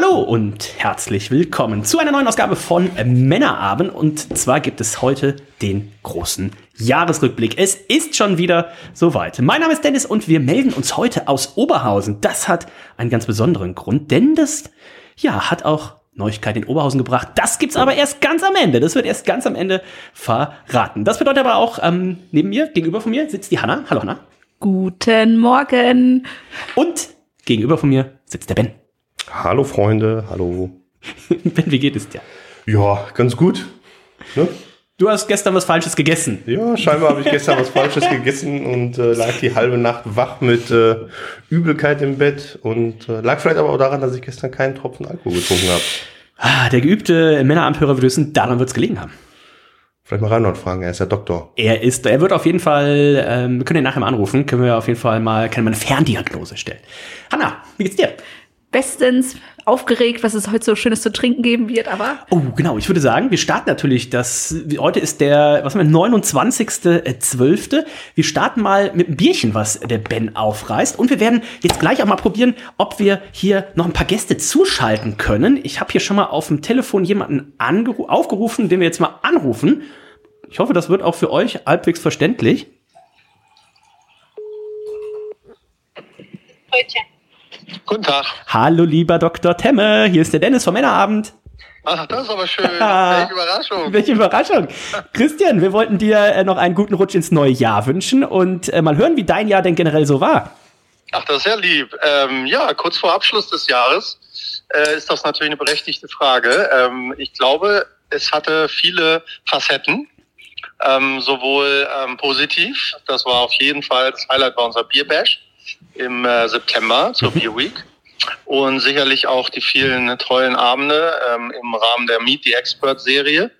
Hallo und herzlich willkommen zu einer neuen Ausgabe von Männerabend. Und zwar gibt es heute den großen Jahresrückblick. Es ist schon wieder soweit. Mein Name ist Dennis und wir melden uns heute aus Oberhausen. Das hat einen ganz besonderen Grund, denn das ja, hat auch Neuigkeit in Oberhausen gebracht. Das gibt's aber erst ganz am Ende. Das wird erst ganz am Ende verraten. Das bedeutet aber auch, ähm, neben mir, gegenüber von mir, sitzt die Hanna. Hallo Hanna. Guten Morgen. Und gegenüber von mir sitzt der Ben. Hallo Freunde, hallo. ben, wie geht es dir? Ja, ganz gut. Ne? Du hast gestern was Falsches gegessen. Ja, scheinbar habe ich gestern was Falsches gegessen und äh, lag die halbe Nacht wach mit äh, Übelkeit im Bett und äh, lag vielleicht aber auch daran, dass ich gestern keinen Tropfen Alkohol getrunken habe. Ah, der geübte Männeramthörer würde wissen, daran wird es gelegen haben. Vielleicht mal Reinhold fragen, er ist ja Doktor. Er ist, er wird auf jeden Fall, ähm, wir können ihn nachher mal anrufen, können wir auf jeden Fall mal, können wir eine Ferndiagnose stellen. Hanna, wie geht's dir? Bestens aufgeregt, was es heute so Schönes zu trinken geben wird, aber. Oh, genau. Ich würde sagen, wir starten natürlich das, heute ist der, was haben wir, 29.12. Wir starten mal mit einem Bierchen, was der Ben aufreißt. Und wir werden jetzt gleich auch mal probieren, ob wir hier noch ein paar Gäste zuschalten können. Ich habe hier schon mal auf dem Telefon jemanden aufgerufen, den wir jetzt mal anrufen. Ich hoffe, das wird auch für euch halbwegs verständlich. Heute. Guten Tag. Hallo, lieber Dr. Temme. Hier ist der Dennis vom Männerabend. Ach, das ist aber schön. Welche Überraschung. Welche Überraschung. Christian, wir wollten dir äh, noch einen guten Rutsch ins neue Jahr wünschen und äh, mal hören, wie dein Jahr denn generell so war. Ach, das ist ja lieb. Ähm, ja, kurz vor Abschluss des Jahres äh, ist das natürlich eine berechtigte Frage. Ähm, ich glaube, es hatte viele Facetten. Ähm, sowohl ähm, positiv, das war auf jeden Fall das Highlight bei unserer Bierbash im äh, September zur Beer Week. Und sicherlich auch die vielen tollen Abende ähm, im Rahmen der Meet the Expert Serie.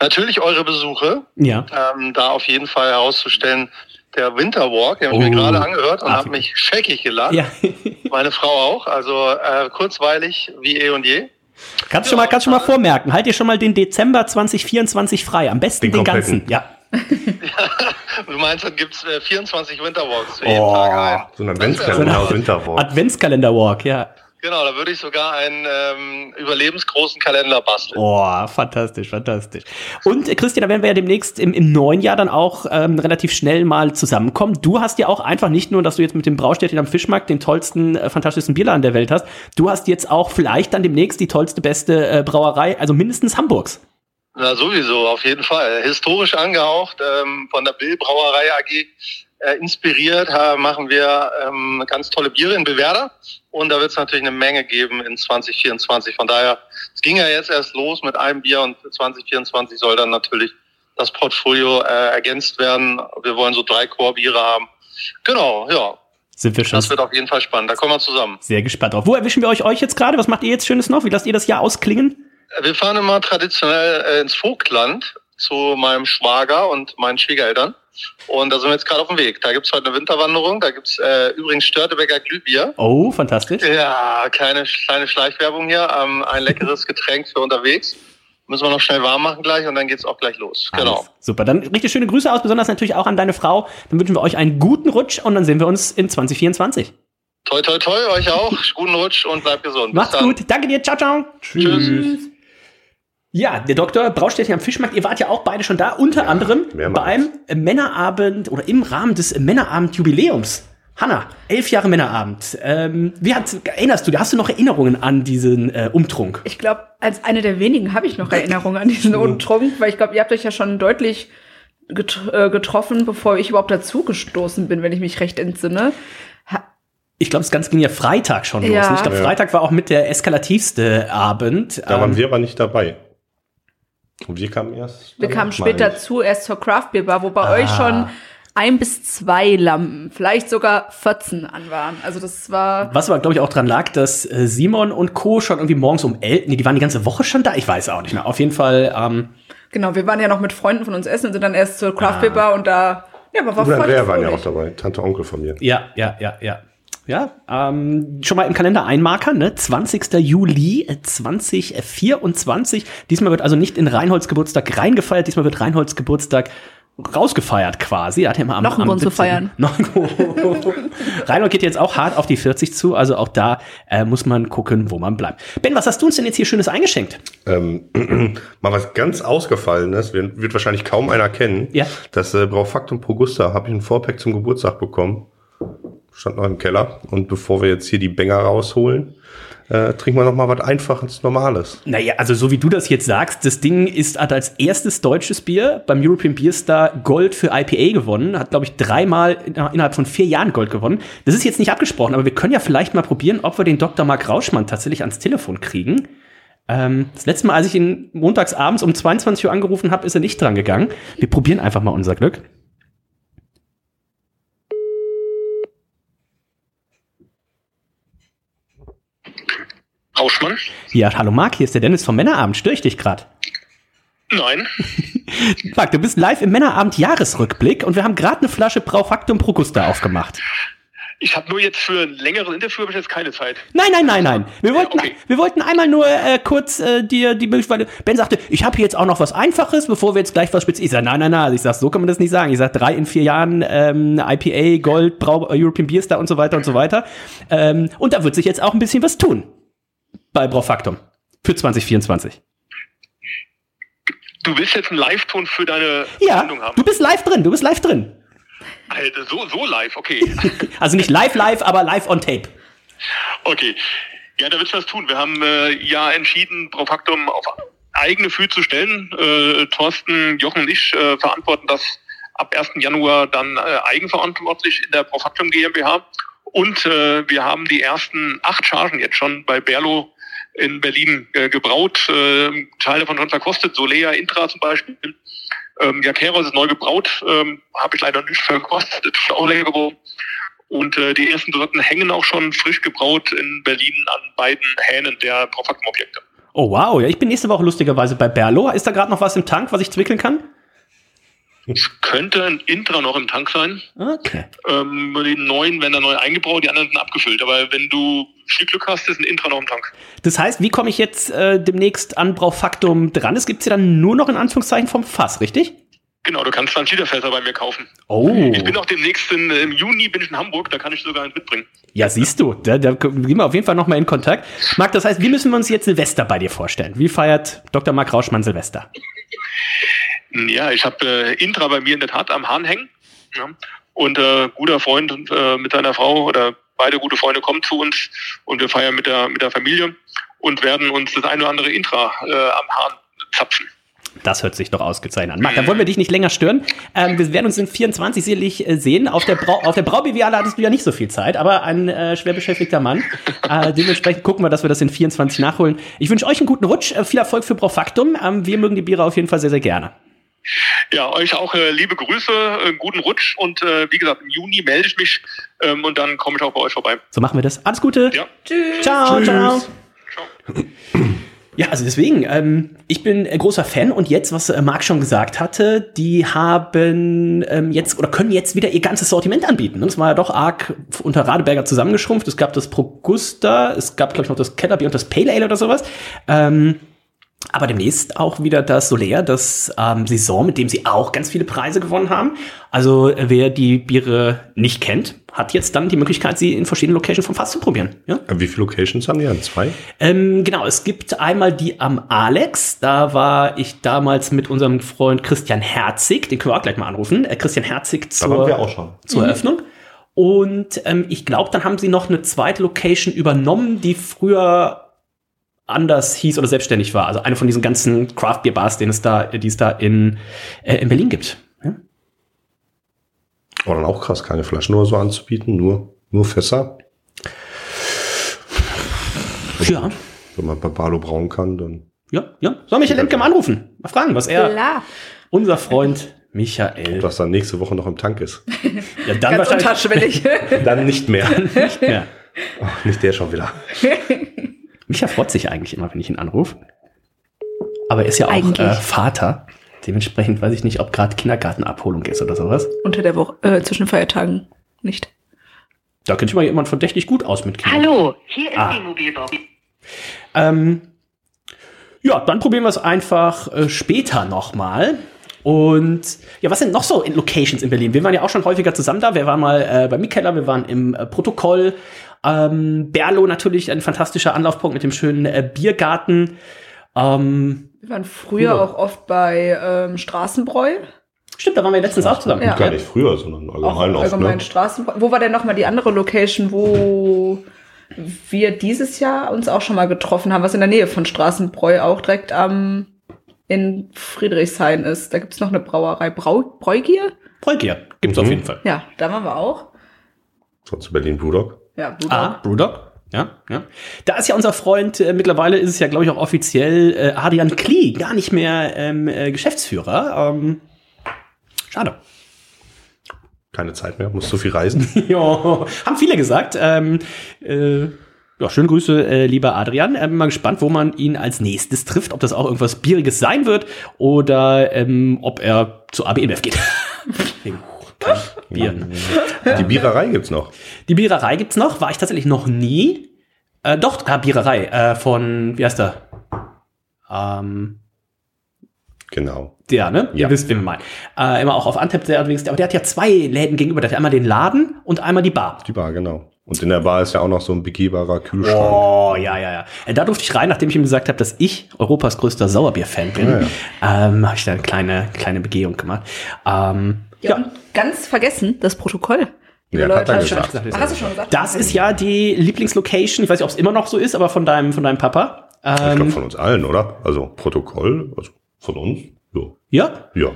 Natürlich eure Besuche. Ja. Ähm, da auf jeden Fall herauszustellen, der Winterwalk, den habe ich Oh. mir gerade angehört und Ach. habe mich scheckig gelacht. Ja. Meine Frau auch. Also äh, kurzweilig wie eh und je. Kannst schon mal, kannst schon mal vormerken. Halt dir schon mal den Dezember 2024 frei. Am besten Den den, ganzen. Ja. Du meinst, dann gibt's äh, 24 Winterwalks für jeden Tag ein. so ein Adventskalender aus Winterwalk. Adventskalender-Walk, ja. Genau, da würde ich sogar einen ähm, überlebensgroßen Kalender basteln. Oh, fantastisch, fantastisch. Und äh, Christian, da werden wir ja demnächst im, im neuen Jahr dann auch ähm, relativ schnell mal zusammenkommen. Du hast ja auch einfach nicht nur, dass du jetzt mit dem Braustädtchen am Fischmarkt den tollsten, äh, fantastischsten Bierladen der Welt hast. Du hast jetzt auch vielleicht dann demnächst die tollste, beste äh, Brauerei, also mindestens Hamburgs. Na sowieso, auf jeden Fall. Historisch angehaucht, ähm, von der Bill Brauerei AG äh, inspiriert, äh, machen wir ähm, ganz tolle Biere in Bewerder. Und da wird es natürlich eine Menge geben in 2024. Von daher, es ging ja jetzt erst los mit einem Bier und 2024 soll dann natürlich das Portfolio äh, ergänzt werden. Wir wollen so drei Core-Biere haben. Genau, ja. Sind wir schon Das wird auf jeden Fall spannend. Da kommen wir zusammen. sehr gespannt drauf. Wo erwischen wir euch euch jetzt gerade? Was macht ihr jetzt Schönes noch? Wie lasst ihr das Jahr ausklingen? Wir fahren immer traditionell äh, ins Vogtland zu meinem Schwager und meinen Schwiegereltern. Und da sind wir jetzt gerade auf dem Weg. Da gibt's heute eine Winterwanderung. Da gibt's äh, übrigens Störtebecker Glühbier. Oh, fantastisch. Ja, kleine, kleine Schleichwerbung hier. Ähm, ein leckeres Getränk für unterwegs. Müssen wir noch schnell warm machen gleich und dann geht's auch gleich los. Genau. Alles Super, dann richtig schöne Grüße aus, besonders natürlich auch an deine Frau. Dann wünschen wir euch einen guten Rutsch und dann sehen wir uns in 2024. Toi, toi, toi, euch auch. Guten Rutsch und bleibt gesund. Macht's gut. Danke dir. Ciao, ciao. Tschüss. Ja, der Doktor Braustädtchen am Fischmarkt, ihr wart ja auch beide schon da, unter anderem mehrmals. beim Männerabend oder im Rahmen des Männerabend-Jubiläums. Hanna, elf Jahre Männerabend. Ähm, wie hat, erinnerst du, hast du noch Erinnerungen an diesen äh, Umtrunk? Ich glaube, als eine der wenigen habe ich noch Erinnerungen an diesen Umtrunk, weil ich glaube, ihr habt euch ja schon deutlich get äh, getroffen, bevor ich überhaupt dazugestoßen bin, wenn ich mich recht entsinne. Ha Ich glaube, das Ganze ging ja Freitag schon los. Ja. Ich glaube, Ja. Freitag war auch mit der eskalativste Abend. Da waren Ähm, wir aber nicht dabei. Und wir kamen erst. wir danach, kamen später zu, erst zur Craft Beer Bar, wo bei Ah. euch schon ein bis zwei Lampen, vielleicht sogar 14 an waren. Also das war. Was aber, glaube ich, auch dran lag, dass äh, Simon und Co. schon irgendwie morgens um elf, nee, die waren die ganze Woche schon da, ich weiß auch nicht mehr. Auf jeden Fall, ähm, Genau, wir waren ja noch mit Freunden von uns essen und sind dann erst zur Craft Ah. Beer Bar und da, ja, aber war voll Andrea waren ja auch dabei, Tante, Onkel von mir. ja, ja, ja, ja. Ja, ähm, schon mal im Kalender einmarkern, ne? 20. Juli äh, 2024. Diesmal wird also nicht in Reinholds Geburtstag reingefeiert, diesmal wird Reinholds Geburtstag rausgefeiert quasi. Er hat ja immer am, Noch einen Grund zu 17. feiern. Reinhold geht jetzt auch hart auf die 40 zu, also auch da äh, muss man gucken, wo man bleibt. Ben, was hast du uns denn jetzt hier Schönes eingeschenkt? Ähm, mal was ganz Ausgefallenes, wird, wird wahrscheinlich kaum einer kennen. Ja. Das äh, Braufaktum Progusta habe ich ein Vorpack zum Geburtstag bekommen. Stand noch im Keller. Und bevor wir jetzt hier die Bänger rausholen, äh, trinken wir noch mal was Einfaches, Normales. Naja, also so wie du das jetzt sagst, das Ding ist, hat als erstes deutsches Bier beim European Beer Star Gold für IPA gewonnen, hat, glaube ich, dreimal in, innerhalb von vier Jahren Gold gewonnen. Das ist jetzt nicht abgesprochen, aber wir können ja vielleicht mal probieren, ob wir den Dr. Mark Rauschmann tatsächlich ans Telefon kriegen. Ähm, das letzte Mal, als ich ihn montags abends um 22 Uhr angerufen habe, ist er nicht dran gegangen. Wir probieren einfach mal unser Glück. Rauschmann? Ja, hallo Marc, hier ist der Dennis vom Männerabend. Störe ich dich gerade? Nein. Marc, du bist live im Männerabend Jahresrückblick und wir haben gerade eine Flasche Braufaktum Progusta aufgemacht. Ich habe nur jetzt für ein längeres Interview habe ich jetzt keine Zeit. Nein, nein, nein, nein. Wir wollten, okay. wir wollten einmal nur äh, kurz äh, dir die Möglichkeit. Ben sagte, ich habe hier jetzt auch noch was Einfaches, bevor wir jetzt gleich was speziell. Ich sage, nein, nein, nein. Ich sag, so kann man das nicht sagen. Ich sage, drei in vier Jahren ähm, IPA, Gold, Brau, European Beer Star und so weiter und so weiter. Ähm, und da wird sich jetzt auch ein bisschen was tun bei Braufaktum für 2024. Du willst jetzt einen Live-Ton für deine Ja, Sendung haben? du bist live drin. Du bist live drin. Alter, so, so live, okay. Also nicht live, live, aber live on tape. okay. Ja, da willst du was tun. Wir haben äh, ja entschieden, Profaktum auf eigene Füße zu stellen. Äh, Thorsten, Jochen und ich äh, verantworten das ab 1. Januar dann äh, eigenverantwortlich in der Profaktum GmbH. Und äh, wir haben die ersten acht Chargen jetzt schon bei Berlo in Berlin äh, gebraut, äh, Teile davon schon verkostet, Solea, Intra zum Beispiel. Ähm, ja, Keros ist neu gebraut, ähm, habe ich leider nicht verkostet, ist auch lecker geworden. Und äh, die ersten Sorten hängen auch schon frisch gebraut in Berlin an beiden Hähnen der Profaktum-Objekte. Oh wow, ja, ich bin nächste Woche lustigerweise bei Berlo. Ist da gerade noch was im Tank, was ich zwickeln kann? Es könnte ein Intra noch im Tank sein. Okay. Ähm, die neuen werden da neu eingebraut, die anderen sind abgefüllt. Aber wenn du viel Glück hast, ist ein Intra noch im Tank. Das heißt, wie komme ich jetzt äh, demnächst an Braufaktum dran? Es gibt ja dann nur noch in Anführungszeichen vom Fass, richtig? Genau, du kannst 20 Liter Fässer bei mir kaufen. Oh. Ich bin auch demnächst in, im Juni bin ich in Hamburg, da kann ich sogar eins mitbringen. Ja, siehst du, da, da gehen wir auf jeden Fall nochmal in Kontakt. Marc, das heißt, wie müssen wir uns jetzt Silvester bei dir vorstellen? Wie feiert Dr. Marc Rauschmann Silvester? Ja, ich habe äh, Intra bei mir in der Tat am Hahn hängen. Ja. Und äh, guter Freund äh, mit seiner Frau oder beide gute Freunde kommen zu uns und wir feiern mit der, mit der Familie und werden uns das eine oder andere Intra äh, am Hahn zapfen. Das hört sich doch ausgezeichnet an. Marc, dann wollen wir dich nicht länger stören. Ähm, wir werden uns in 24 sicherlich äh, sehen. Auf der, Brau auf der Braubiviale hattest du ja nicht so viel Zeit, aber ein äh, schwer beschäftigter Mann. Äh, dementsprechend gucken wir, dass wir das in 24 nachholen. Ich wünsche euch einen guten Rutsch, äh, viel Erfolg für Braufaktum. Ähm, wir mögen die Biere auf jeden Fall sehr, sehr gerne. Ja, euch auch äh, liebe Grüße, äh, guten Rutsch und äh, wie gesagt, im Juni melde ich mich ähm, und dann komme ich auch bei euch vorbei. So machen wir das. Alles Gute. Ja. Tschüss. Ciao, Tschüss. ciao. Ja, also deswegen, ähm, ich bin äh, großer Fan und jetzt, was äh, Marc schon gesagt hatte, die haben ähm, jetzt oder können jetzt wieder ihr ganzes Sortiment anbieten. Und es war ja doch arg unter Radeberger zusammengeschrumpft. Es gab das Progusta, es gab, glaube ich, noch das Kellerbier und das Pale Ale oder sowas. Ähm, aber demnächst auch wieder das Soler, das ähm, Saison, mit dem sie auch ganz viele Preise gewonnen haben. Also äh, wer die Biere nicht kennt, hat jetzt dann die Möglichkeit, sie in verschiedenen Locations vom Fass zu probieren. Ja? Äh, Wie viele Locations haben die? An zwei? Ähm, genau, es gibt einmal die am Alex. Da war ich damals mit unserem Freund Christian Herzig, den können wir auch gleich mal anrufen. Äh, Christian Herzig Da waren wir zur, auch schon. zur Eröffnung. Und ähm, ich glaube, dann haben sie noch eine zweite Location übernommen, die früher anders hieß oder selbstständig war. Also eine von diesen ganzen Craft Beer Bars, den es da, die es da in, äh, in Berlin gibt. Ja? Aber dann auch krass, keine Flaschen oder so anzubieten, nur, nur Fässer. ja. Wenn man bei Barlo brauen kann, dann. Ja, ja. Soll Michael Lemke mal anrufen? Mal fragen, was er, Klar. unser Freund, Michael. Was dann nächste Woche noch im Tank ist. Ja, dann Ganz unterschwellig. Dann nicht mehr. nicht mehr. Oh, nicht der schon wieder. Micha freut sich eigentlich immer, wenn ich ihn anrufe. Aber er ist ja auch Eigentlich. äh, Vater. Dementsprechend weiß ich nicht, ob gerade Kindergartenabholung ist oder sowas. Unter der Woche, äh, zwischen Feiertagen nicht. Da kennt sich mal jemand verdächtig gut aus mit Kindern. Hallo, hier ist Ah. die Mobilbox. Ähm, ja, dann probieren wir es einfach äh, später nochmal. Und ja, was sind noch so in Locations in Berlin? Wir waren ja auch schon häufiger zusammen da. Wir waren mal äh, bei Mikella, wir waren im äh, Protokoll. Ähm, Berlo natürlich ein fantastischer Anlaufpunkt mit dem schönen äh, Biergarten. Ähm, Wir waren früher Ja. auch oft bei ähm, Straßenbräu. stimmt, da waren wir letztens auch zusammen. Ja. Gar nicht früher, sondern Auch allgemein oft. allgemein Ne? Straßenbräu. Wo war denn nochmal die andere Location, wo wir dieses Jahr uns auch schon mal getroffen haben, was in der Nähe von Straßenbräu auch direkt am in Friedrichshain ist. Da gibt's noch eine Brauerei. Brau Bräugier? Bräugier gibt's Mhm. auf jeden Fall. Ja, da waren wir auch. Sonst Berlin Brewdog. Ja, Budok. Ah, Brewdog. Ja, ja. Da ist ja unser Freund, äh, mittlerweile ist es ja, glaube ich, auch offiziell äh, Adrian Klee, gar nicht mehr ähm, äh, Geschäftsführer. Ähm, schade. Keine Zeit mehr, muss so viel reisen. ja, haben viele gesagt. Ähm, äh, ja, schöne Grüße, äh, lieber Adrian. Ähm, mal gespannt, wo man ihn als nächstes trifft, ob das auch irgendwas Bieriges sein wird oder ähm, ob er zu ABMF geht. Bier. Die Biererei gibt's noch. Die Biererei gibt's noch, war ich tatsächlich noch nie. Äh, doch, ah, Biererei äh, von, wie heißt der? Ähm, Genau. der, ne? Ja. Ihr wisst, wen wir meinen. Äh, immer auch auf Antep sehr unterwegs. Aber der hat ja zwei Läden gegenüber. Der hat einmal den Laden und einmal die Bar. Die Bar, genau. Und in der Bar ist ja auch noch so ein begehbarer Kühlschrank. Oh, ja, ja, ja. Äh, Da durfte ich rein, nachdem ich ihm gesagt habe, dass ich Europas größter Sauerbier-Fan bin. Ja, Ähm, habe ich da eine kleine, kleine Begehung gemacht. Ähm, Ja, und ganz vergessen, das Protokoll. Ja, hat er Leute, gesagt. Ach, hast du schon gesagt? das ist ja die Lieblingslocation. Ich weiß nicht, ob es immer noch so ist, aber von deinem, von deinem Papa. Ich glaube Ähm, von uns allen, oder? Also Protokoll, also von uns. Ja. ja, Ja.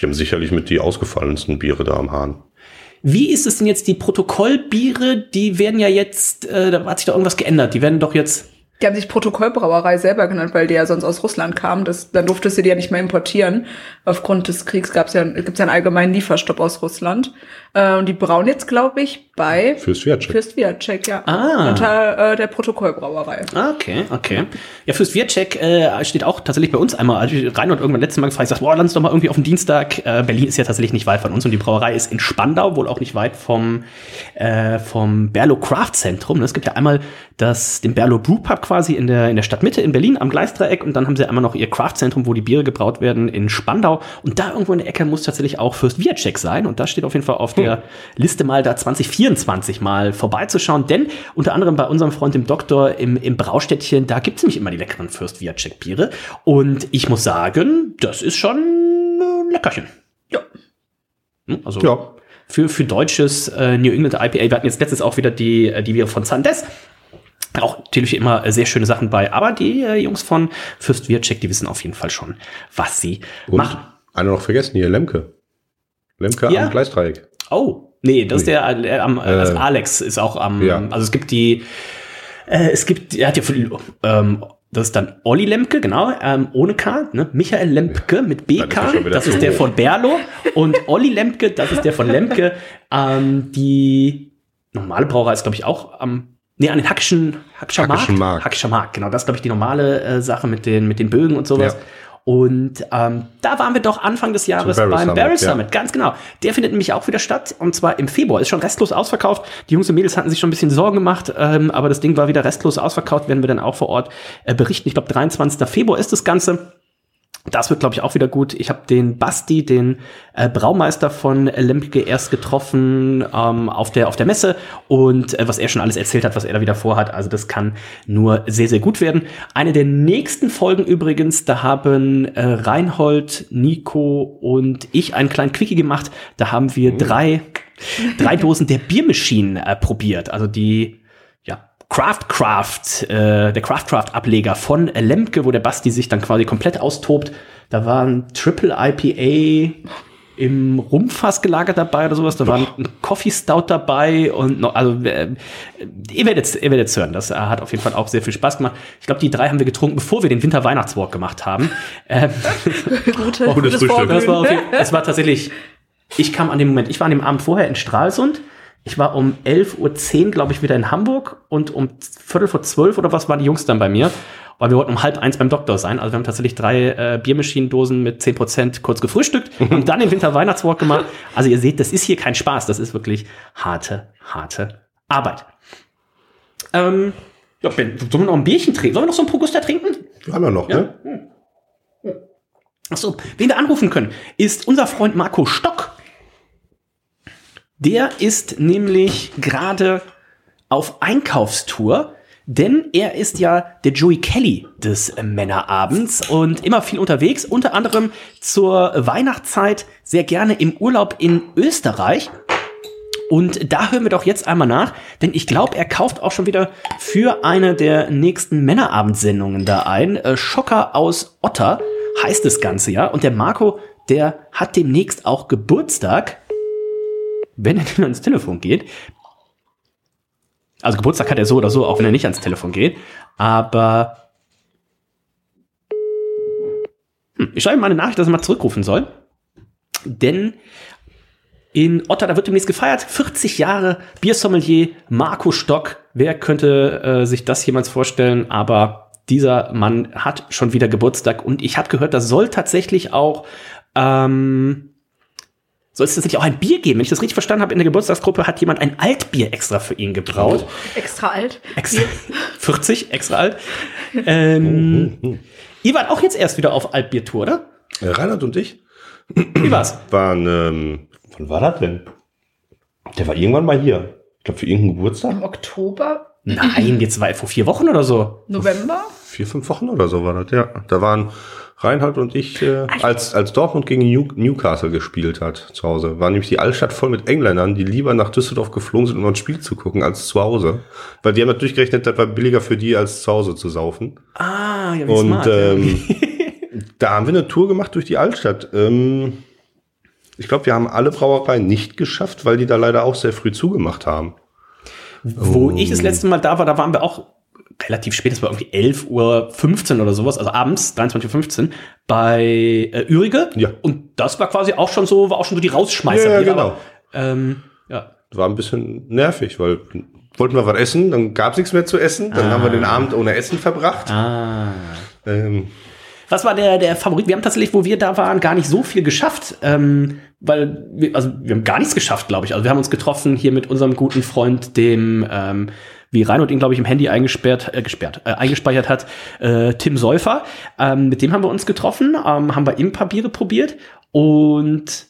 Die haben sicherlich mit die ausgefallensten Biere da am Hahn. Wie ist es denn jetzt, die Protokollbiere, die werden ja jetzt, äh, da hat sich doch irgendwas geändert. Die werden doch jetzt, Die haben sich Protokollbrauerei selber genannt, weil die ja sonst aus Russland kamen. Das, dann durftest du die ja nicht mehr importieren. Aufgrund des Kriegs gab's ja, gibt's ja einen allgemeinen Lieferstopp aus Russland. Äh, und die brauen jetzt, glaube ich, bei Fürs Wertcheck. Fürst ja. Ah. Unter äh, der Protokollbrauerei. Ah, Okay, okay. Ja, fürs Wirtcheck äh, steht auch tatsächlich bei uns einmal, als ich rein und irgendwann letztes Mal gefragt, ich sag, boah, lass uns doch mal irgendwie auf den Dienstag. Äh, Berlin ist ja tatsächlich nicht weit von uns und die Brauerei ist in Spandau, wohl auch nicht weit vom, äh, vom Berlo Craft Zentrum. Es gibt ja einmal das, den Berlo Brew Pub quasi in der, in der Stadtmitte in Berlin am Gleisdreieck und dann haben sie einmal noch ihr Craft Zentrum, wo die Biere gebraut werden in Spandau und da irgendwo in der Ecke muss tatsächlich auch Fürst Wirtcheck sein und da steht auf jeden Fall auf der Liste mal da 2024 mal vorbeizuschauen, denn unter anderem bei unserem Freund dem Doktor im, im Braustädtchen, da gibt's nämlich immer die leckeren Fürst Wirtcheck Biere und ich muss sagen, das ist schon ein Leckerchen. Ja. Hm, Also Ja. für, für deutsches äh, New England IPA. Wir hatten jetzt letztens auch wieder die, äh, die Biere von Sandes. Auch natürlich immer äh, sehr schöne Sachen bei, aber die äh, Jungs von Fürst Wirtschek, die wissen auf jeden Fall schon, was sie Und machen. einer noch vergessen hier, Lemke. Lemke Ja. am Gleisdreieck. Oh, nee, das ist Nee. der, äh, am, äh, also Äh, Alex ist auch am, ja. also es gibt die, äh, es gibt, er hat ja, viel, ähm, das ist dann Olli Lemke, genau, ähm, ohne K, ne? Michael Lemke mit ist BK, wieder das ist der hoch. von Berlo und Olli Lemke, das ist der von Lemke. ähm, die normale Brauerei ist, glaube ich, auch am, nee, an den Hackischen, Hackischer Markt. Hackischen Markt. Hackischer Markt, genau, das ist, glaube ich, die normale äh, Sache mit den, mit den Bögen und sowas. Ja. Und ähm, da waren wir doch Anfang des Jahres Barrel beim Summit, Barrel ja. Summit, ganz genau. Der findet nämlich auch wieder statt und zwar im Februar. Ist schon restlos ausverkauft. Die Jungs und Mädels hatten sich schon ein bisschen Sorgen gemacht, ähm, aber das Ding war wieder restlos ausverkauft. Werden wir dann auch vor Ort äh, berichten. Ich glaube, 23. Februar ist das Ganze. Das wird, glaube ich, auch wieder gut. Ich habe den Basti, den äh, Braumeister von Lemke, erst getroffen ähm, auf, der, auf der Messe und äh, was er schon alles erzählt hat, was er da wieder vorhat. Also das kann nur sehr, sehr gut werden. Eine der nächsten Folgen übrigens, da haben äh, Reinhold, Nico und ich einen kleinen Quickie gemacht. Da haben wir drei, drei Dosen der Biermaschinen äh, probiert. Also die Craft Craft, äh, der Craft Craft Ableger von Lemke, wo der Basti sich dann quasi komplett austobt. Da waren Triple IPA im Rumfass gelagert dabei oder sowas. Da war ein Coffee Stout dabei und noch, also äh, ihr werdet ihr werdet hören. Das äh, hat auf jeden Fall auch sehr viel Spaß gemacht. Ich glaube, die drei haben wir getrunken, bevor wir den Winter Weihnachtswalk gemacht haben. Ähm, Gute, Frühstück. Vorglühen. das war auf jeden, es war tatsächlich. Ich kam an dem Moment. Ich war an dem Abend vorher in Stralsund. Ich war um 11.10 Uhr, glaube ich, wieder in Hamburg und um Viertel vor zwölf oder was waren die Jungs dann bei mir. Weil wir wollten um halb eins beim Doktor sein. Also wir haben tatsächlich drei äh, Biermaschinendosen mit 10% kurz gefrühstückt und dann den Winter Weihnachtswalk gemacht. Also ihr seht, das ist hier kein Spaß. Das ist wirklich harte, harte Arbeit. Ähm, ja, Ben, sollen wir noch ein Bierchen trinken? Sollen wir noch so ein Progusta trinken? Wir haben ja noch, ne? Achso, wen wir anrufen können, ist unser Freund Marco Stock. Der ist nämlich gerade auf Einkaufstour, denn er ist ja der Joey Kelly des Männerabends und immer viel unterwegs, unter anderem zur Weihnachtszeit sehr gerne im Urlaub in Österreich. Und da hören wir doch jetzt einmal nach, denn ich glaube, er kauft auch schon wieder für eine der nächsten Männerabendsendungen da ein. Äh, Schocker aus Otter heißt das Ganze ja. Und der Marco, der hat demnächst auch Geburtstag, wenn er denn ans Telefon geht. Also Geburtstag hat er so oder so, auch wenn er nicht ans Telefon geht. Aber hm, ich schreibe ihm mal eine Nachricht, dass er mal zurückrufen soll. Denn in Otter, da wird demnächst gefeiert. 40 Jahre Biersommelier Marco Stock. Wer könnte äh, sich das jemals vorstellen? Aber dieser Mann hat schon wieder Geburtstag und ich habe gehört, da soll tatsächlich auch ähm, soll es tatsächlich auch ein Bier geben. Wenn ich das richtig verstanden habe, in der Geburtstagsgruppe hat jemand ein Altbier extra für ihn gebraut. Extra alt. Extra, 40, extra alt. Ähm, ihr wart auch jetzt erst wieder auf Altbiertour, oder? Reinhard und ich Wie war's? waren, ähm, wann war das denn? Der war irgendwann mal hier. Ich glaube, für irgendeinen Geburtstag. Im Oktober, Nein, jetzt war er vor vier Wochen oder so. November. Vier, fünf Wochen oder so war das, ja. Da waren Reinhard und ich, äh, als, als Dortmund gegen New, Newcastle gespielt hat zu Hause, war nämlich die Altstadt voll mit Engländern, die lieber nach Düsseldorf geflogen sind, um ein Spiel zu gucken, als zu Hause. Weil die haben natürlich gerechnet, das war billiger für die, als zu Hause zu saufen. Ah, ja, wie Und smart. ähm, da haben wir eine Tour gemacht durch die Altstadt. Ähm, ich glaube, wir haben alle Brauereien nicht geschafft, weil die da leider auch sehr früh zugemacht haben. Wo ich das letzte Mal da war, da waren wir auch relativ spät, das war irgendwie 11.15 Uhr oder sowas, also abends, 23.15 Uhr, bei äh, Ürige. Ja. Und das war quasi auch schon so, war auch schon so die Rausschmeißer. Ja, ja, genau. aber, ähm, ja. War ein bisschen nervig, weil wollten wir was essen, dann gab es nichts mehr zu essen, dann haben wir den Abend ohne Essen verbracht. Ah. Ähm, Was war der, der Favorit? Wir haben tatsächlich, wo wir da waren, gar nicht so viel geschafft, ähm, weil wir, also wir haben gar nichts geschafft, glaube ich. Also wir haben uns getroffen hier mit unserem guten Freund, dem, ähm, wie Reinhold ihn, glaube ich, im Handy eingesperrt, äh, gesperrt, äh, eingespeichert hat, äh, Tim Säufer. Ähm, mit dem haben wir uns getroffen, ähm, haben bei ihm paar Biere probiert und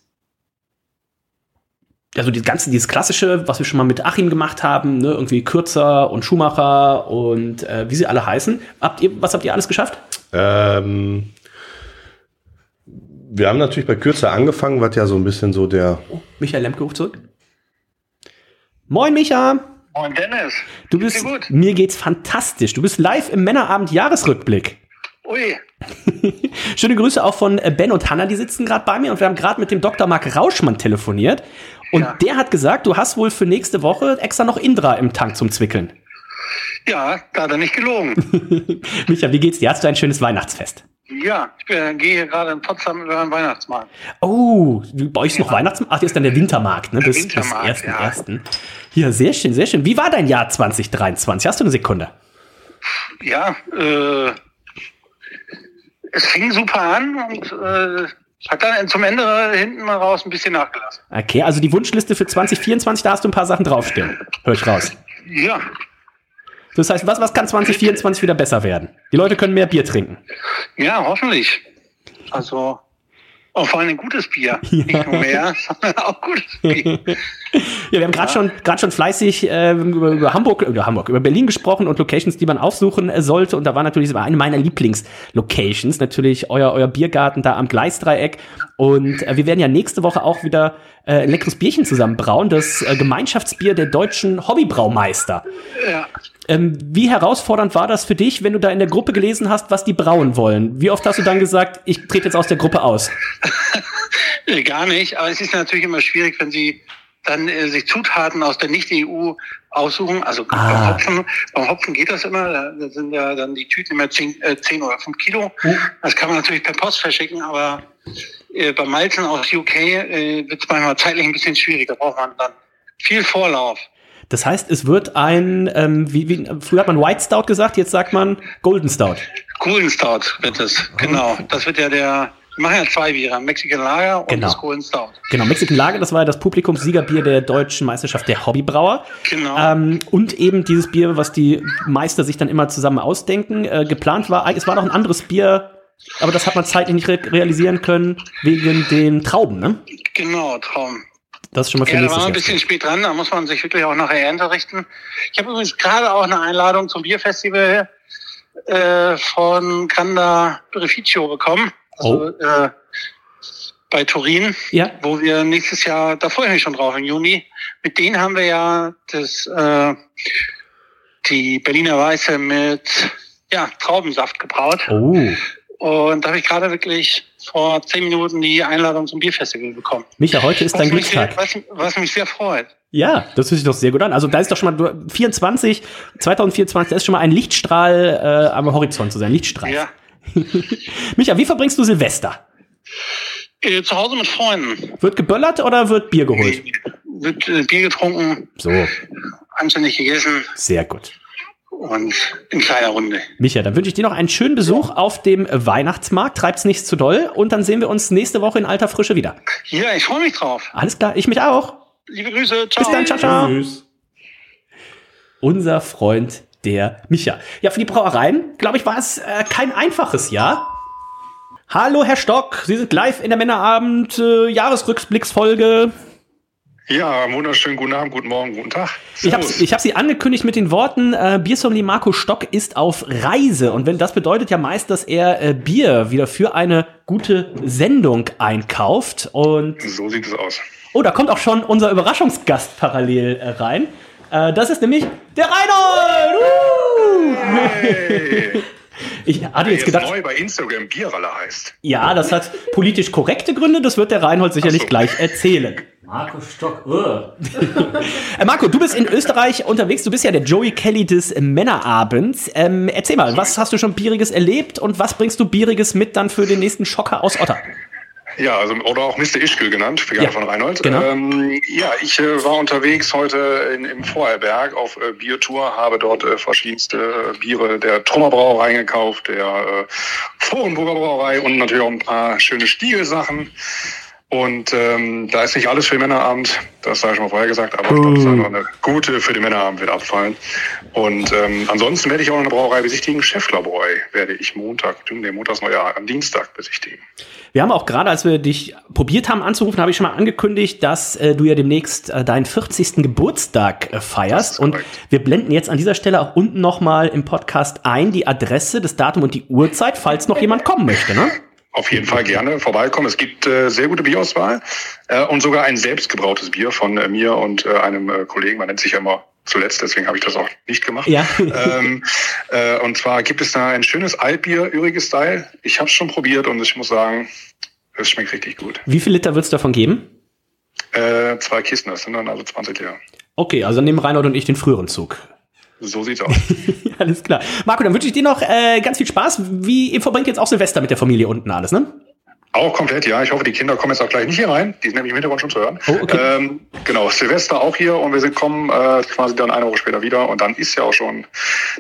also die ganze, dieses klassische, was wir schon mal mit Achim gemacht haben, ne, irgendwie Kürzer und Schumacher und äh, wie sie alle heißen. Habt ihr, was habt ihr alles geschafft? ähm, wir haben natürlich bei Kürzer angefangen, was ja so ein bisschen so der Michael Lemke ruft zurück. Moin, Micha. Moin Dennis. Du Geht's bist, gut? mir geht's fantastisch. Du bist live im Männerabend Jahresrückblick. Ui, Schöne Grüße auch von äh, Ben und Hanna, die sitzen gerade bei mir und wir haben gerade mit dem Dr. Marc Rauschmann telefoniert. Und Ja. der hat gesagt, du hast wohl für nächste Woche extra noch Indra im Tank zum Zwickeln. ja, da hat er nicht gelogen. Micha, wie geht's dir? Hast du ein schönes Weihnachtsfest? Ja, ich bin, gehe hier gerade in Potsdam über den Weihnachtsmarkt. Oh, bei euch ist noch Weihnachtsmarkt? Ach, hier ist dann der Wintermarkt, ne? Bis, bis Wintermarkt, ersten, ja. ersten. Ja, sehr schön, sehr schön. Wie war dein Jahr 2023? Hast du eine Sekunde? Ja, äh, es fing super an und äh, hat dann zum Ende hinten mal raus ein bisschen nachgelassen. Okay, also die Wunschliste für 2024, da hast du ein paar Sachen draufstehen. Hör ich raus. Ja, Das heißt, was, was kann 2024 wieder besser werden? Die Leute können mehr Bier trinken. ja, hoffentlich. Also, auch vor allem ein gutes Bier. Nicht nur mehr, sondern auch gutes Bier. Ja, wir haben gerade schon, gerade schon fleißig äh, über, über Hamburg, über Hamburg, über Berlin gesprochen und Locations, die man aufsuchen äh, sollte. Und da war natürlich eine meiner Lieblingslocations, natürlich euer, euer Biergarten da am Gleisdreieck. Und äh, wir werden ja nächste Woche auch wieder äh, ein leckeres Bierchen zusammen brauen, das äh, Gemeinschaftsbier der deutschen Hobbybraumeister. Ja. Ähm, wie herausfordernd war das für dich, wenn du da in der Gruppe gelesen hast, was die brauen wollen? Wie oft hast du dann gesagt, ich trete jetzt aus der Gruppe aus? Gar nicht, aber es ist natürlich immer schwierig, wenn sie dann äh, sich Zutaten aus der Nicht-EU aussuchen. Also Ah. beim, Hopfen, beim Hopfen geht das immer, da, sind ja dann die Tüten immer 10, äh, 10 oder 5 Kilo. Das kann man natürlich per Post verschicken, aber äh, beim Malzen aus UK äh, wird es manchmal zeitlich ein bisschen schwierig. Da braucht man dann viel Vorlauf. Das heißt, es wird ein, ähm, wie, wie, früher hat man White Stout gesagt, jetzt sagt man Golden Stout. Golden Stout wird es, genau. Das wird ja der, wir machen ja zwei Biere, Mexican Lager und Genau. das Golden Stout. Genau, Mexican Lager, das war ja das Publikumssiegerbier der deutschen Meisterschaft der Hobbybrauer. Genau. Ähm, und eben dieses Bier, was die Meister sich dann immer zusammen ausdenken. Äh, geplant war, es war noch ein anderes Bier, aber das hat man zeitlich nicht re realisieren können, wegen den Trauben, ne? Genau, Traum. Das ist schon mal für Ja, da nächstes war man ein Jahr. bisschen spät dran, da muss man sich wirklich auch nach der Ernte richten. Ich habe übrigens gerade auch eine Einladung zum Bierfestival äh, von Granda Beneficio bekommen. Also, äh, bei Turin, Ja. wo wir nächstes Jahr, da freue ich mich schon drauf, im Juni. Mit denen haben wir ja das, äh, die Berliner Weiße mit ja, Traubensaft gebraut. Oh. Und da habe ich gerade wirklich vor zehn Minuten die Einladung zum Bierfestival bekommen. Micha, heute ist Was dein Glückstag. Was, was mich sehr freut. Ja, das hört sich doch sehr gut an. Also da ist doch schon mal du- 24, 2024, da ist schon mal ein Lichtstrahl äh, am Horizont zu sein. Lichtstrahl. Ja. Micha, wie verbringst du Silvester? Äh, zu Hause mit Freunden. Wird geböllert oder wird Bier geholt? Wird äh, Bier getrunken, So, anständig gegessen sehr gut. Und in kleiner Runde. Micha, dann wünsche ich dir noch einen schönen Besuch auf dem Weihnachtsmarkt. Treib's nicht zu doll. Und dann sehen wir uns nächste Woche in alter Frische wieder. Ja, ich freue mich drauf. Alles klar, ich mich auch. Liebe Grüße. Ciao. Bis dann, ciao, ciao. Tschüss. Unser Freund, der Micha. Ja, für die Brauereien, glaube ich, war es äh, kein einfaches Jahr. Hallo, Herr Stock, Sie sind live in der Männerabend äh, Jahresrückblicksfolge. Ja, wunderschönen guten Abend, guten Morgen, guten Tag. Ich habe ich hab Sie angekündigt mit den Worten, äh, Biersommelier Marco Stock ist auf Reise. Und wenn das bedeutet ja meist, dass er äh, Bier wieder für eine gute Sendung einkauft. Und So sieht es aus. oh, da kommt auch schon unser Überraschungsgast parallel äh, rein. Äh, das ist nämlich der Reinhold! Uh! Ich hatte jetzt gedacht, neu bei Instagram Bierralle heißt. ja, das hat politisch korrekte Gründe, das wird der Reinhold sicherlich gleich erzählen. Marco Stock, uh. Äh, Marco, du bist in Österreich unterwegs, du bist ja der Joey Kelly des Männerabends. Ähm, erzähl mal, was hast du schon Bieriges erlebt und was bringst du Bieriges mit dann für den nächsten Schocker aus Otter? Ja, also, oder auch Mr. Ischgl genannt, Veganer Ja, von Reinhold. genau. Ähm, ja, ich äh, war unterwegs heute in, im Vorarlberg auf äh, Biertour, habe dort äh, verschiedenste äh, Biere der Trummer Brauerei gekauft, der äh, Vorenburger Brauerei und natürlich auch ein paar schöne Stiegelsachen. Und ähm, da ist nicht alles für den Männerabend, das habe ich schon mal vorher gesagt, aber ich glaube, noch eine gute für den Männerabend wird abfallen. Und ähm, ansonsten werde ich auch eine Brauerei besichtigen. Cheflabräu werde ich Montag, nee, montags Neujahr, am Dienstag besichtigen. Wir haben auch gerade, als wir dich probiert haben anzurufen, habe ich schon mal angekündigt, dass äh, du ja demnächst äh, deinen 40. Geburtstag äh, feierst. Und wir blenden jetzt an dieser Stelle auch unten nochmal im Podcast ein, die Adresse, das Datum und die Uhrzeit, falls noch jemand kommen möchte, ne? Auf jeden Fall gerne vorbeikommen. Es gibt äh, sehr gute Bierauswahl äh, und sogar ein selbstgebrautes Bier von äh, mir und äh, einem äh, Kollegen. Man nennt sich ja immer zuletzt, deswegen habe ich das auch nicht gemacht. Ja. ähm, äh, und zwar gibt es da ein schönes Altbier, üriges Style. Ich habe es schon probiert und ich muss sagen, es schmeckt richtig gut. Wie viel Liter wird es davon geben? Äh, zwei Kisten, das sind dann also 20 Liter. Okay, also nehmen Reinhold und ich den früheren Zug. So sieht's aus. Alles klar. Marco, dann wünsche ich dir noch äh, ganz viel Spaß. Wie ihr verbringt jetzt auch Silvester mit der Familie unten alles, ne? Auch komplett, ja. Ich hoffe, die Kinder kommen jetzt auch gleich nicht hier rein. Die sind nämlich im Hintergrund schon zu hören. Oh, okay. ähm, genau, Silvester auch hier und wir sind kommen äh, quasi dann eine Woche später wieder und dann ist ja auch schon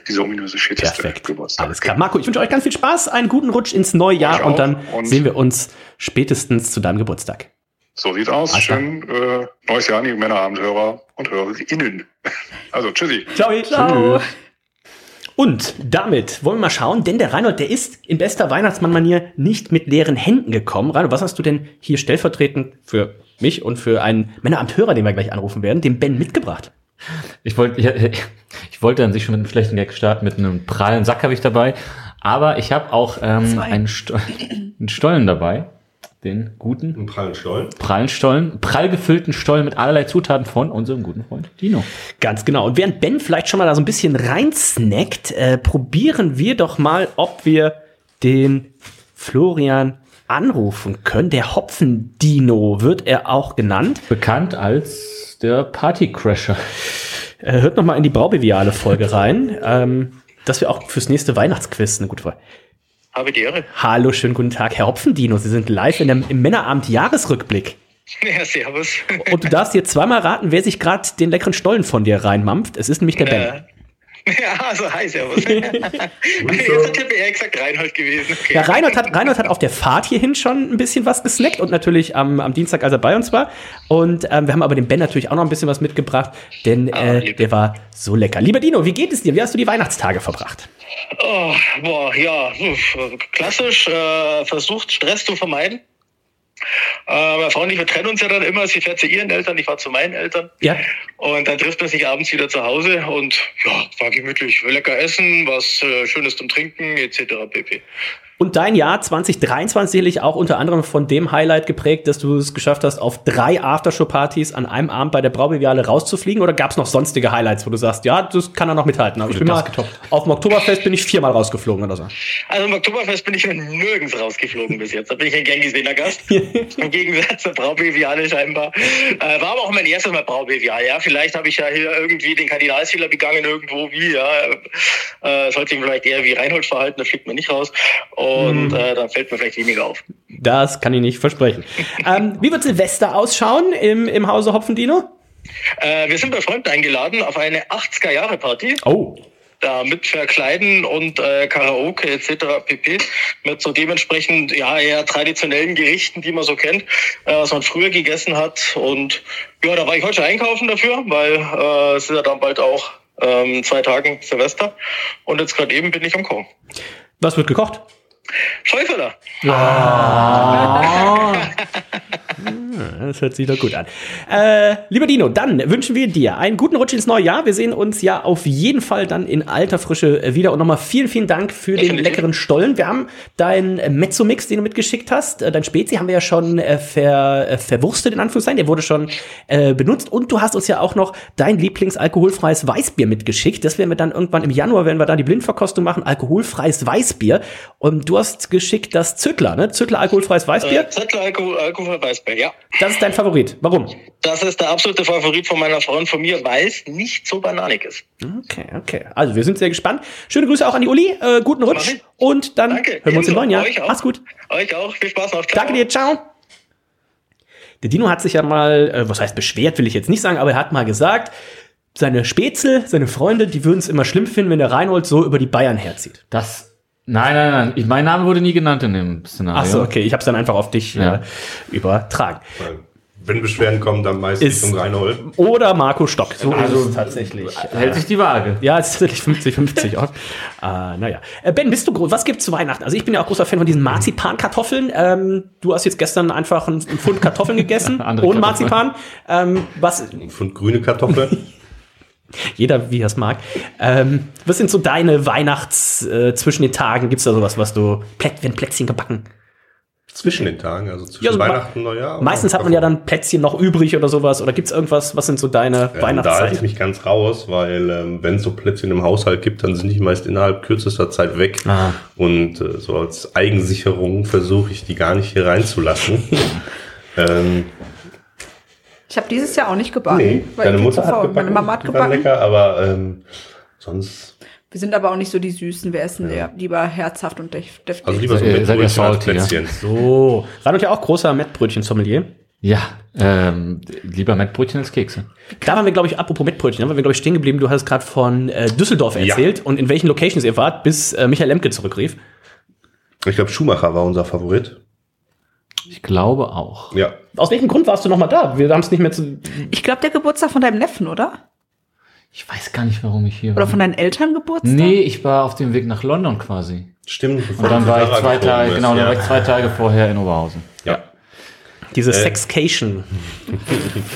dieser ominöse 40. Geburtstag. Alles klar. Marco, ich wünsche euch ganz viel Spaß, einen guten Rutsch ins neue Jahr und auch. dann Und- sehen wir uns spätestens zu deinem Geburtstag. So sieht's aus. Alles. Schön äh, neues Jahr an die Männerabendhörer und Hörerinnen. Also tschüssi. Ciao. Ciao. Und damit wollen wir mal schauen, denn der Reinhold, der ist in bester Weihnachtsmann-Manier nicht mit leeren Händen gekommen. Reinhold, was hast du denn hier stellvertretend für mich und für einen Männerabendhörer, den wir gleich anrufen werden, dem Ben mitgebracht? Ich wollte, ich, ich wollte an sich schon mit einem schlechten Gag starten, mit einem prallen Sack habe ich dabei. Aber ich habe auch ähm, einen, Sto einen Stollen dabei. Den guten Einen prallen Stollen. prallen Stollen, prall gefüllten Stollen mit allerlei Zutaten von unserem guten Freund Dino. Ganz genau. Und während Ben vielleicht schon mal da so ein bisschen reinsnackt, äh, probieren wir doch mal, ob wir den Florian anrufen können. Der Hopfendino wird er auch genannt. Bekannt als der Partycrasher. Äh, hört noch mal in die Braubeviale Folge rein, ähm, dass wir auch fürs nächste Weihnachtsquiz eine gute Folge. Habe die Ehre. Hallo, schönen guten Tag, Herr Hopfendino. Sie sind live in dem, im Männerabend Jahresrückblick. Ja, servus. Und du darfst dir zweimal raten, wer sich gerade den leckeren Stollen von dir reinmampft. Es ist nämlich der Ben. Ja, also hi, servus. Jetzt hat er eher gesagt Reinhold gewesen. Okay. Ja, Reinhold hat, Reinhold hat auf der Fahrt hierhin schon ein bisschen was gesnackt und natürlich am, am Dienstag, als er bei uns war. Und ähm, wir haben aber dem Ben natürlich auch noch ein bisschen was mitgebracht, denn äh, der war so lecker. Lieber Dino, wie geht es dir? Wie hast du die Weihnachtstage verbracht? Oh, boah, ja, klassisch, äh, versucht Stress zu vermeiden. Äh, meine Frau und ich, wir trennen uns ja dann immer. Sie fährt zu ihren Eltern, ich fahre zu meinen Eltern. Ja. Und dann trifft man sich abends wieder zu Hause und ja, war gemütlich, lecker essen, was äh, Schönes zum Trinken etc. pp. Und dein Jahr 2023 sicherlich auch unter anderem von dem Highlight geprägt, dass du es geschafft hast, auf drei Aftershow-Partys an einem Abend bei der Braubeviale rauszufliegen? Oder gab es noch sonstige Highlights, wo du sagst, ja, das kann er noch mithalten? Aber ich bin mal, auf dem Oktoberfest bin ich viermal rausgeflogen oder so. Also im Oktoberfest bin ich noch nirgends rausgeflogen bis jetzt. Da bin ich ein gern gesehener Gast. Im Gegensatz zur Braubeviale scheinbar. Äh, war aber auch mein erstes Mal Braubeviale. Ja, vielleicht habe ich ja hier irgendwie den Kardinalsfehler begangen irgendwo wie. Ja, äh, sollte ich mich vielleicht eher wie Reinhold verhalten, da fliegt man nicht raus. Und Mhm. äh, dann fällt mir vielleicht weniger auf. Das kann ich nicht versprechen. ähm, wie wird Silvester ausschauen im, im Hause Hopfendino? Äh, wir sind bei Freunden eingeladen auf eine 80er-Jahre-Party. Oh. Da mit Verkleiden und äh, Karaoke etc. pp. Mit so dementsprechend ja eher traditionellen Gerichten, die man so kennt, äh, was man früher gegessen hat. Und ja, da war ich heute schon einkaufen dafür, weil äh, es ist ja dann bald auch ähm, zwei Tagen Silvester. Und jetzt gerade eben bin ich am Kochen. Was wird gekocht? Schäuferler. Ah. Das hört sich doch gut an. Äh, lieber Dino, dann wünschen wir dir einen guten Rutsch ins neue Jahr. Wir sehen uns ja auf jeden Fall dann in alter Frische wieder. Und nochmal vielen, vielen Dank für den leckeren Stollen. Wir haben deinen Mezzo-Mix, den du mitgeschickt hast, äh, dein Spezi haben wir ja schon äh, ver, äh, verwurstet, in Anführungszeichen. Der wurde schon äh, benutzt. Und du hast uns ja auch noch dein Lieblingsalkoholfreies Weißbier mitgeschickt. Das werden wir dann irgendwann im Januar, wenn wir da die Blindverkostung machen, alkoholfreies Weißbier. Und du hast geschickt das Zöckler, ne? Zöckler alkoholfreies Weißbier. Äh, Zettler Alkohol, Alkohol Weißbier, ja. Das ist dein Favorit. Warum? Das ist der absolute Favorit von meiner Frau und von mir, weil es nicht so bananig ist. Okay, okay. Also wir sind sehr gespannt. Schöne Grüße auch an die Uli. Äh, guten Rutsch. Und dann hören wir uns im neuen Jahr. Euch auch. Mach's gut. Euch auch. Viel Spaß noch. Ciao. Danke dir. Ciao. Der Dino hat sich ja mal, äh, was heißt beschwert, will ich jetzt nicht sagen, aber er hat mal gesagt, seine Spätzle, seine Freunde, die würden es immer schlimm finden, wenn der Reinhold so über die Bayern herzieht. Das. Nein, nein, nein. Ich, mein Name wurde nie genannt in dem Szenario. Ach so, okay. Ich habe es dann einfach auf dich Ja. äh, übertragen. Wenn Beschwerden kommen, dann meistens Ist- zum Reinhold. Oder Marco Stock. So Also, ist es tatsächlich. hält sich die Waage. Ja, es ist tatsächlich 50-50 auch. Äh, naja. Äh, ben, bist du groß? Was gibt's zu Weihnachten? Also ich bin ja auch großer Fan von diesen Marzipankartoffeln. Ähm, du hast jetzt gestern einfach einen, Pfund Kartoffeln gegessen, ohne. Marzipan. Ähm, was? Ein Pfund grüne Kartoffeln. Jeder, wie er es mag. Ähm, was sind so deine Weihnachts äh, zwischen den Tagen? Gibt's da sowas, was du werden Plätzchen gebacken? Zwischen den Tagen, also zwischen Ja, so Weihnachten und Neujahr. Meistens hat man ja dann Plätzchen noch übrig oder sowas. Oder gibt's irgendwas? Was sind so deine Ähm, da halte ich mich ganz raus, weil ähm, wenn es so Plätzchen im Haushalt gibt, dann sind die meist innerhalb kürzester Zeit weg. Ah. Und äh, so als Eigensicherung versuche ich die gar nicht hier reinzulassen. ähm, Ich habe dieses Jahr auch nicht gebacken. nee, weil deine Mutter hat gebacken, Meine Mama hat gebacken. lecker, aber ähm, sonst, Wir sind aber auch nicht so die Süßen. Wir essen eher lieber herzhaft und def- deftig. also lieber so ihr- mit Brötchen salty, ja? So. Reinhold ja auch großer Mettbrötchen-Sommelier. Ja, ähm, lieber Mettbrötchen als Kekse. Da waren wir, glaube ich, apropos Mettbrötchen, da waren wir, glaube ich, stehen geblieben. Du hast gerade von äh, Düsseldorf Ja. erzählt und in welchen Locations ihr wart, bis äh, Michael Lemke zurückrief. Ich glaube, Schumacher war unser Favorit. Ich glaube auch. Ja. Aus welchem Grund warst du noch mal da? Wir haben es nicht mehr zu. Ich glaube, der Geburtstag von deinem Neffen, oder? Ich weiß gar nicht, warum ich hier Oder war. von deinen Eltern Geburtstag? Nee, ich war auf dem Weg nach London quasi. Stimmt. Und dann war ich zwei Tage, genau, dann ja. war ich zwei Tage vorher in Oberhausen. Ja. Diese Äh. Sexcation.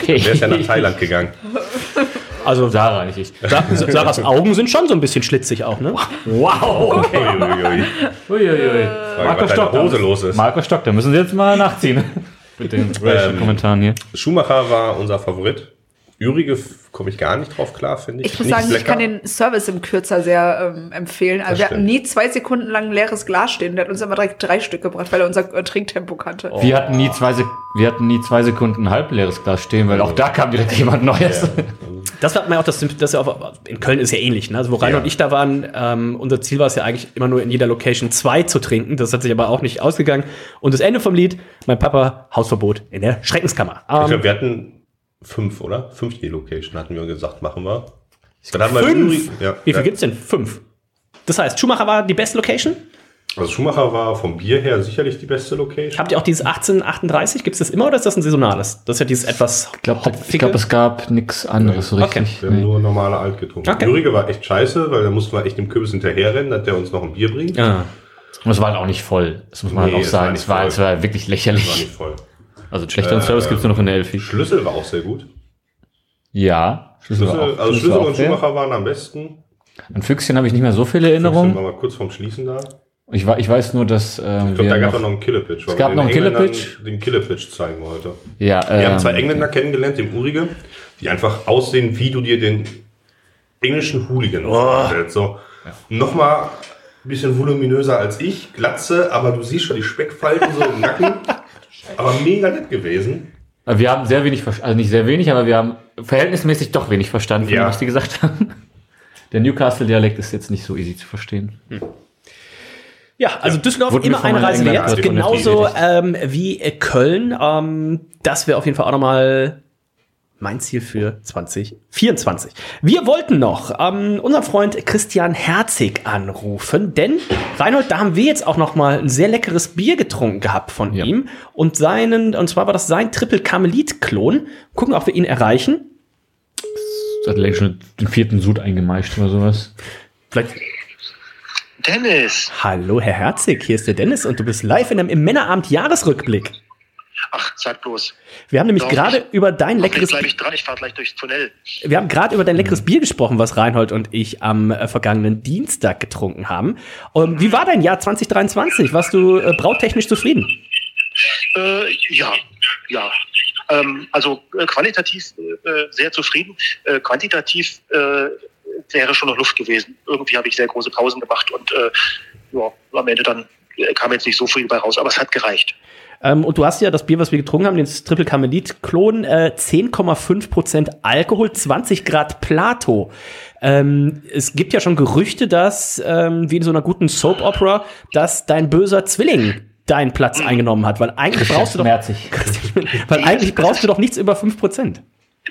Okay. Der ist ja nach Thailand gegangen. Also Sarah, nicht ich. Sa Sarahs Augen sind schon so ein bisschen schlitzig auch, ne? Wow, okay. Uiuiui. Uiuiui. fragen, was deine Hose los ist. Marco Stock, da müssen Sie jetzt mal nachziehen. Mit den Ähm, Kommentaren hier. Schumacher war unser Favorit. Ürige komme ich gar nicht drauf klar, finde ich. Ich muss Nichts sagen, ich lecker. kann den Service im Kürzer sehr ähm, empfehlen. Also Das wir hatten nie zwei Sekunden lang ein leeres Glas stehen. Der hat uns immer direkt drei Stück gebracht, weil er unser äh, Trinktempo kannte. Wir hatten nie zwei, Sek wir hatten nie zwei Sekunden ein halbleeres Glas stehen, weil auch da kam direkt jemand Neues. Das war mir auch das, das ja auch, in Köln ist ja ähnlich, ne? Also wo Rainer Ja. und ich da waren, ähm, unser Ziel war es ja eigentlich immer nur in jeder Location zwei zu trinken. Das hat sich aber auch nicht ausgegangen. Und das Ende vom Lied, mein Papa, Hausverbot in der Schreckenskammer. Ich Ähm, glaube, wir hatten fünf, oder? Fünf E-Location hatten wir gesagt, machen wir. Dann fünf? Uri- ja, Wie viel ja. gibt's denn? Fünf. Das heißt, Schumacher war die beste Location. Also Schumacher war vom Bier her sicherlich die beste Location. Habt ihr auch dieses 1838? Gibt es das immer oder ist das ein saisonales? Das ist ja dieses etwas Ich glaube, glaub, es gab nichts anderes so Okay. richtig. Wir haben nur normale Alt getrunken. Okay. Ürige war echt scheiße, weil da mussten wir echt dem Kürbis hinterherrennen, dass der uns noch ein Bier bringt. Ja. Und es war halt auch nicht voll. Das muss man Nee, halt auch es war sagen. nicht Es war, es war wirklich Das war lächerlich. nicht voll. Also schlechteren Service gibt's nur noch in der Elfi. Schlüssel war auch sehr gut. Ja. Schlüssel, war auch- also Schlüssel Schlüssel und fair. Schumacher waren am besten. An Füchschen habe ich nicht mehr so viele Erinnerungen. war mal kurz vorm Schließen da. Ich, ich weiß nur, dass ähm, Ich glaube, wir da gab es noch, einen Killepitch. Es gab wir noch einen den Killepitch. Den Killepitch zeigen wollte. Ja, Wir haben zwei ähm, Engländer kennengelernt, dem Urige, die einfach aussehen, wie du dir den englischen Hooligan vorstellst. So, nochmal ein bisschen voluminöser als ich, Glatze, aber du siehst schon die Speckfalten so im Nacken. Aber mega nett gewesen. wir haben sehr wenig, also nicht sehr wenig, aber wir haben verhältnismäßig doch wenig verstanden, Ja. was die gesagt haben. Der Newcastle-Dialekt ist jetzt nicht so easy zu verstehen. Ja, also Düsseldorf Wurde mir immer eine Reise wert, genauso ähm, wie Köln. Ähm, das wäre auf jeden Fall auch nochmal mein Ziel für 2024. Wir wollten noch ähm, unseren Freund Christian Herzig anrufen, denn Reinhold, da haben wir jetzt auch noch mal ein sehr leckeres Bier getrunken gehabt von ihm und seinen und zwar war das sein Triple Karmelit Klon. Gucken, ob wir ihn erreichen. Das hat längst schon den vierten Sud eingemeischt oder sowas. Vielleicht Dennis. Hallo Herr Herzig, hier ist der Dennis und du bist live in einem im Männerabend Jahresrückblick. Ach, sag bloß. Wir haben nämlich gerade über dein leckeres bleibe ich dran, ich fahre gleich durchs Tunnel. Wir haben gerade über dein leckeres Bier gesprochen, was Reinhold und ich am äh, vergangenen Dienstag getrunken haben. Ähm, wie war dein Jahr 2023? Warst du äh, brautechnisch zufrieden? Äh, ja, ja. Ähm, also äh, qualitativ äh, sehr zufrieden. Äh, quantitativ äh, wäre schon noch Luft gewesen. Irgendwie habe ich sehr große Pausen gemacht und äh, ja, am Ende dann kam jetzt nicht so viel bei raus, aber es hat gereicht. Ähm, und du hast ja das Bier, was wir getrunken haben, den Triple Karmelit Klon, äh, 10,5% Alkohol, 20 Grad Plato. Ähm, es gibt ja schon Gerüchte, dass, ähm, wie in so einer guten Soap Opera, dass dein böser Zwilling deinen Platz eingenommen hat, weil eigentlich brauchst du doch, weil eigentlich brauchst du doch nichts über 5%.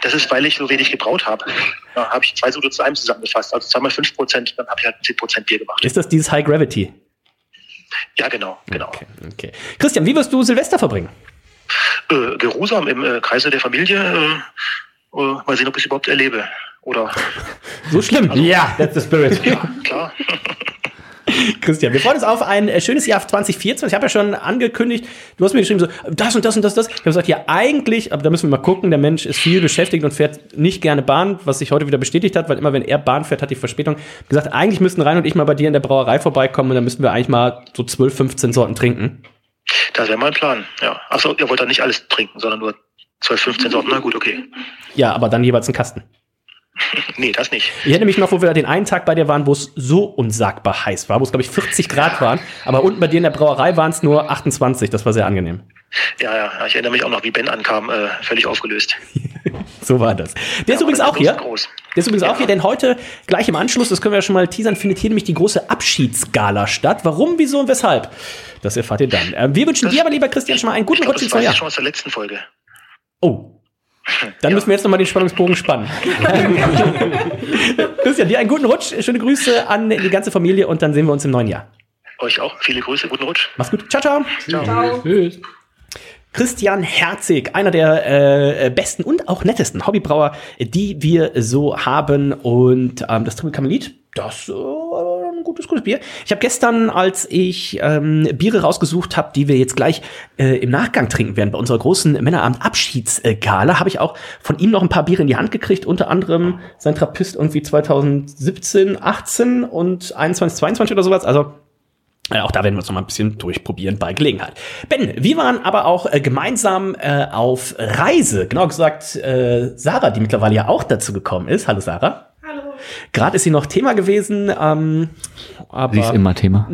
Das ist, weil ich so wenig gebraut habe. Da habe ich zwei Sude zu einem zusammengefasst. Also zweimal fünf Prozent, dann habe ich halt zehn Prozent Bier gemacht. Ist das dieses High Gravity? Ja, genau, genau. Okay, okay. Christian, wie wirst du Silvester verbringen? Äh, geruhsam im äh, Kreise der Familie. Äh, äh, mal sehen, ob ich es überhaupt erlebe. Oder So schlimm. Ja, that's the spirit. klar. Christian, wir freuen uns auf ein äh, schönes Jahr 2024. Ich habe ja schon angekündigt, du hast mir geschrieben, so, das und das und das, das. Ich habe gesagt, ja, eigentlich, aber da müssen wir mal gucken, der Mensch ist viel beschäftigt und fährt nicht gerne Bahn, was sich heute wieder bestätigt hat, weil immer wenn er Bahn fährt, hat die Verspätung. gesagt, eigentlich müssten Rein und ich mal bei dir in der Brauerei vorbeikommen und dann müssten wir eigentlich mal so 12, 15 Sorten trinken. Das wäre mein Plan. Ja. Achso, ihr wollt dann nicht alles trinken, sondern nur 12, 15 Sorten. Na gut, okay. Ja, aber dann jeweils einen Kasten. Nee, das nicht. Ich erinnere mich noch, wo wir den einen Tag bei dir waren, wo es so unsagbar heiß war, wo es, glaube ich, 40 Grad waren. Aber unten bei dir in der Brauerei waren es nur 28. Das war sehr angenehm. Ja, ja, ja, ich erinnere mich auch noch, wie Ben ankam, äh, völlig aufgelöst. So war das. Der ist übrigens auch hier. groß. Der ist übrigens auch hier, denn heute gleich im Anschluss, das können wir ja schon mal teasern, findet hier nämlich die große Abschiedsgala statt. Warum, wieso und weshalb? Das erfahrt ihr dann. Ähm, wir wünschen dir aber, lieber Christian, schon mal einen guten Ich glaub, Rutsch das ins neue Jahr. schon aus der letzten Folge. Oh. Dann müssen wir jetzt nochmal den Spannungsbogen spannen. Christian, dir einen guten Rutsch. Schöne Grüße an die ganze Familie und dann sehen wir uns im neuen Jahr. Euch auch. Viele Grüße, guten Rutsch. Mach's gut. Ciao, ciao. Ciao. Tschüss. Christian Herzig, einer der äh, besten und auch nettesten Hobbybrauer, die wir so haben. Und ähm, das Triple Kamelit, das äh, gutes, gutes Bier. Ich habe gestern, als ich ähm, Biere rausgesucht habe, die wir jetzt gleich äh, im Nachgang trinken werden, bei unserer großen Männerabend-Abschiedsgala, habe ich auch von ihm noch ein paar Biere in die Hand gekriegt. Unter anderem sein Trappist irgendwie 2017, 18 und 21, 22 oder sowas. Also Äh, auch da werden wir uns noch mal ein bisschen durchprobieren bei Gelegenheit. Ben, wir waren aber auch äh, gemeinsam äh, auf Reise. Genau gesagt, äh, Sarah, die mittlerweile ja auch dazu gekommen ist. Hallo Sarah. Gerade ist sie noch Thema gewesen. Ähm, aber Sie ist immer Thema.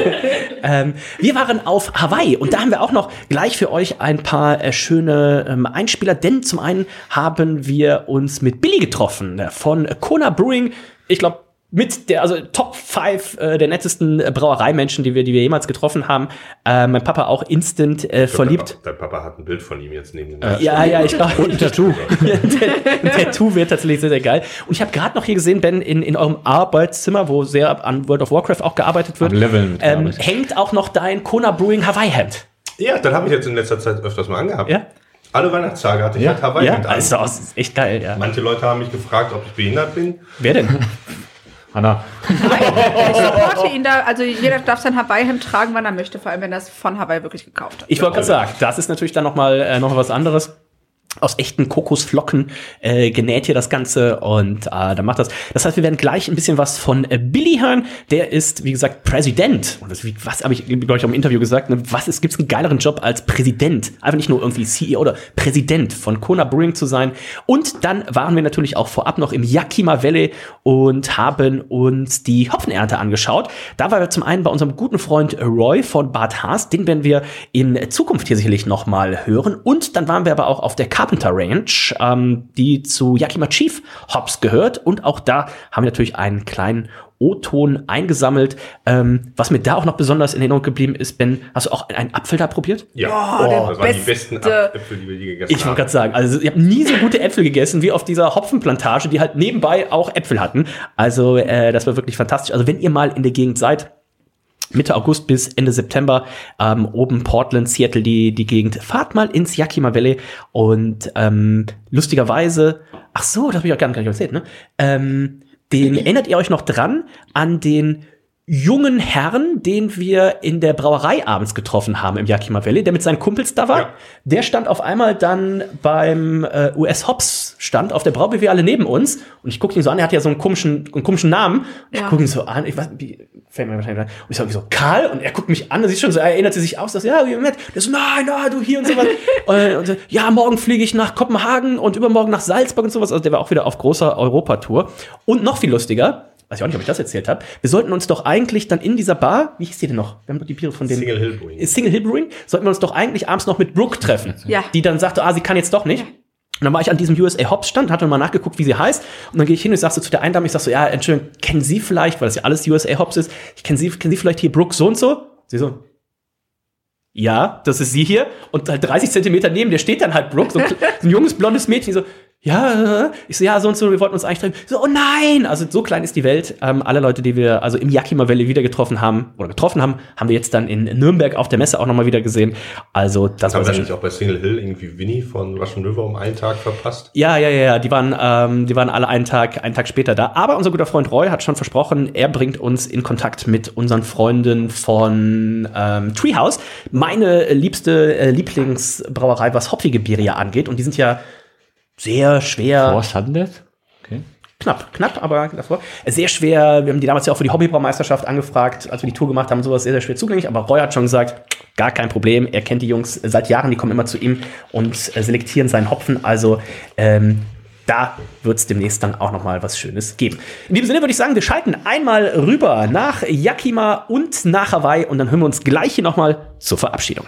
ähm, wir waren auf Hawaii und da haben wir auch noch gleich für euch ein paar äh, schöne ähm, Einspieler, denn zum einen haben wir uns mit Billy getroffen äh, von Kona Brewing. Ich glaube, mit der, also Top 5 äh, der nettesten äh, Brauereimenschen, die wir, die wir jemals getroffen haben. Äh, mein Papa auch instant äh, glaub, verliebt. Dein Papa, dein Papa hat ein Bild von ihm jetzt neben dem Äh, ja, ja, ich glaube. Und ein Tattoo. ein Tattoo wird tatsächlich sehr, sehr geil. Und ich habe gerade noch hier gesehen, Ben, in, in eurem Arbeitszimmer, wo sehr an World of Warcraft auch gearbeitet wird, Leveln ähm, hängt auch noch dein Kona Brewing Hawaii Hemd. Ja, dann habe ich jetzt in letzter Zeit öfters mal angehabt. Ja. Alle Weihnachtstage hatte ich Ja, halt Hawaii ja, mit also das ist echt geil, ja. Manche Leute haben mich gefragt, ob ich behindert bin. Wer denn? Hanna. Ich supporte ihn da, also jeder darf sein Hawaii-Hemd tragen, wann er möchte, vor allem wenn er es von Hawaii wirklich gekauft hat. Ich wollte gerade sagen, das ist natürlich dann noch mal äh, noch was anderes. Aus echten Kokosflocken äh, genäht hier das Ganze und äh, dann macht das. Das heißt, wir werden gleich ein bisschen was von äh, Billy hören. Der ist, wie gesagt, Präsident. Und das, wie, was habe ich, glaube ich, auch im Interview gesagt? Ne? Was ist, gibt's einen geileren Job als Präsident? Einfach nicht nur irgendwie CEO oder Präsident von Kona Brewing zu sein. Und dann waren wir natürlich auch vorab noch im Yakima Valley und haben uns die Hopfenernte angeschaut. Da waren wir zum einen bei unserem guten Freund Roy von Bad Haas. Den werden wir in Zukunft hier sicherlich noch mal hören. Und dann waren wir aber auch auf der Carpenter Ranch, ähm, die zu Yakima Chief Hops gehört. Und auch da haben wir natürlich einen kleinen O-Ton eingesammelt. Ähm, was mir da auch noch besonders in Erinnerung geblieben ist, Ben, hast du auch einen Apfel da probiert? Ja, Oh, der das waren die beste- besten Äpfel, die wir je gegessen Ich wollte haben. gerade sagen, also ich habe nie so gute Äpfel gegessen wie auf dieser Hopfenplantage, die halt nebenbei auch Äpfel hatten. Also äh, das war wirklich fantastisch. Also wenn ihr mal in der Gegend seid, Mitte August bis Ende September, ähm, oben Portland, Seattle, die, die Gegend. Fahrt mal ins Yakima Valley und ähm, lustigerweise, ach so, das habe ich auch gar nicht erzählt, ne? Ähm, den erinnert ihr euch noch dran an den jungen Herrn, den wir in der Brauerei abends getroffen haben im Yakima Valley, der mit seinen Kumpels da war. Der stand auf einmal dann beim äh, US Hops Stand auf der Braubewehr alle neben uns und ich gucke ihn so an, er hat ja so einen komischen, einen komischen Namen. Ich Ja. gucke ihn so an, ich weiß, wie, fällt mir wahrscheinlich an. Und ich sage so, Karl, und er guckt mich an, und sieht schon so, er erinnert sich aus, dass, ja, wie nett. Der so, nein, nein, du hier und sowas. und, und so, ja, morgen fliege ich nach Kopenhagen und übermorgen nach Salzburg und sowas. Also der war auch wieder auf großer Europatour. Und noch viel lustiger, weiß ich auch nicht, ob ich das erzählt habe, wir sollten uns doch eigentlich dann in dieser Bar, wie hieß die denn noch? Wir haben doch die Biere von dem Single Hill Brewing. Single Hill Brewing, sollten wir uns doch eigentlich abends noch mit Brooke treffen. Ja. Die dann sagte, ah, sie kann jetzt doch nicht. Und dann war ich an diesem USA Hops Stand, hatte mal nachgeguckt, wie sie heißt. Und dann gehe ich hin und sag so zu der einen Dame, ich sag so, ja, Entschuldigung, kennen Sie vielleicht, weil das ja alles USA Hops ist, ich kenne Sie, kennen Sie vielleicht hier Brooke so und so? Sie so, ja, das ist sie hier. Und halt 30 Zentimeter neben der steht dann halt Brooke, so ein, kle- ein junges, blondes Mädchen, die so, ja, äh, ich so, ja, so und so, wir wollten uns eigentlich treffen. So, oh nein! Also so klein ist die Welt. Ähm, alle Leute, die wir also im Yakima Valley wieder getroffen haben, oder getroffen haben, haben wir jetzt dann in Nürnberg auf der Messe auch nochmal wieder gesehen. Also das war Haben wir sehr nicht auch bei Single Hill irgendwie Winnie von Russian River um einen Tag verpasst? ja, ja, ja, ja, die waren, ähm, die waren alle einen Tag, einen Tag später da. Aber unser guter Freund Roy hat schon versprochen, er bringt uns in Kontakt mit unseren Freunden von ähm, Treehouse, meine liebste äh, Lieblingsbrauerei, was hopfige Biere ja angeht. Und die sind ja sehr schwer. Was hatten das? Okay. Knapp, knapp, aber davor. Sehr schwer, wir haben die damals ja auch für die Hobbybraumeisterschaft angefragt, als wir die Tour gemacht haben, sowas sehr, sehr schwer zugänglich. Aber Roy hat schon gesagt, gar kein Problem. Er kennt die Jungs seit Jahren, die kommen immer zu ihm und äh, selektieren seinen Hopfen. Also ähm, da wird es demnächst dann auch noch mal was Schönes geben. In diesem Sinne würde ich sagen, wir schalten einmal rüber nach Yakima und nach Hawaii und dann hören wir uns gleich hier noch mal zur Verabschiedung.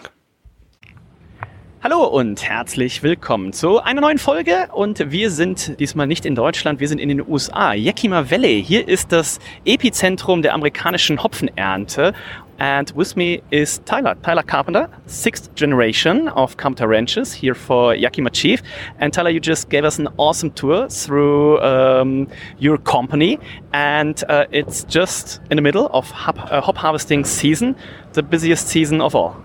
Hallo und herzlich willkommen zu einer neuen Folge und wir sind diesmal nicht in Deutschland, wir sind in den USA, Yakima Valley. Hier ist das Epizentrum der amerikanischen Hopfenernte and with me is Tyler, Tyler Carpenter, sixth generation of Carpenter Ranches here for Yakima Chief. And Tyler, you just gave us an awesome tour through um, your company and uh, it's just in the middle of hop, uh, hop harvesting season, the busiest season of all.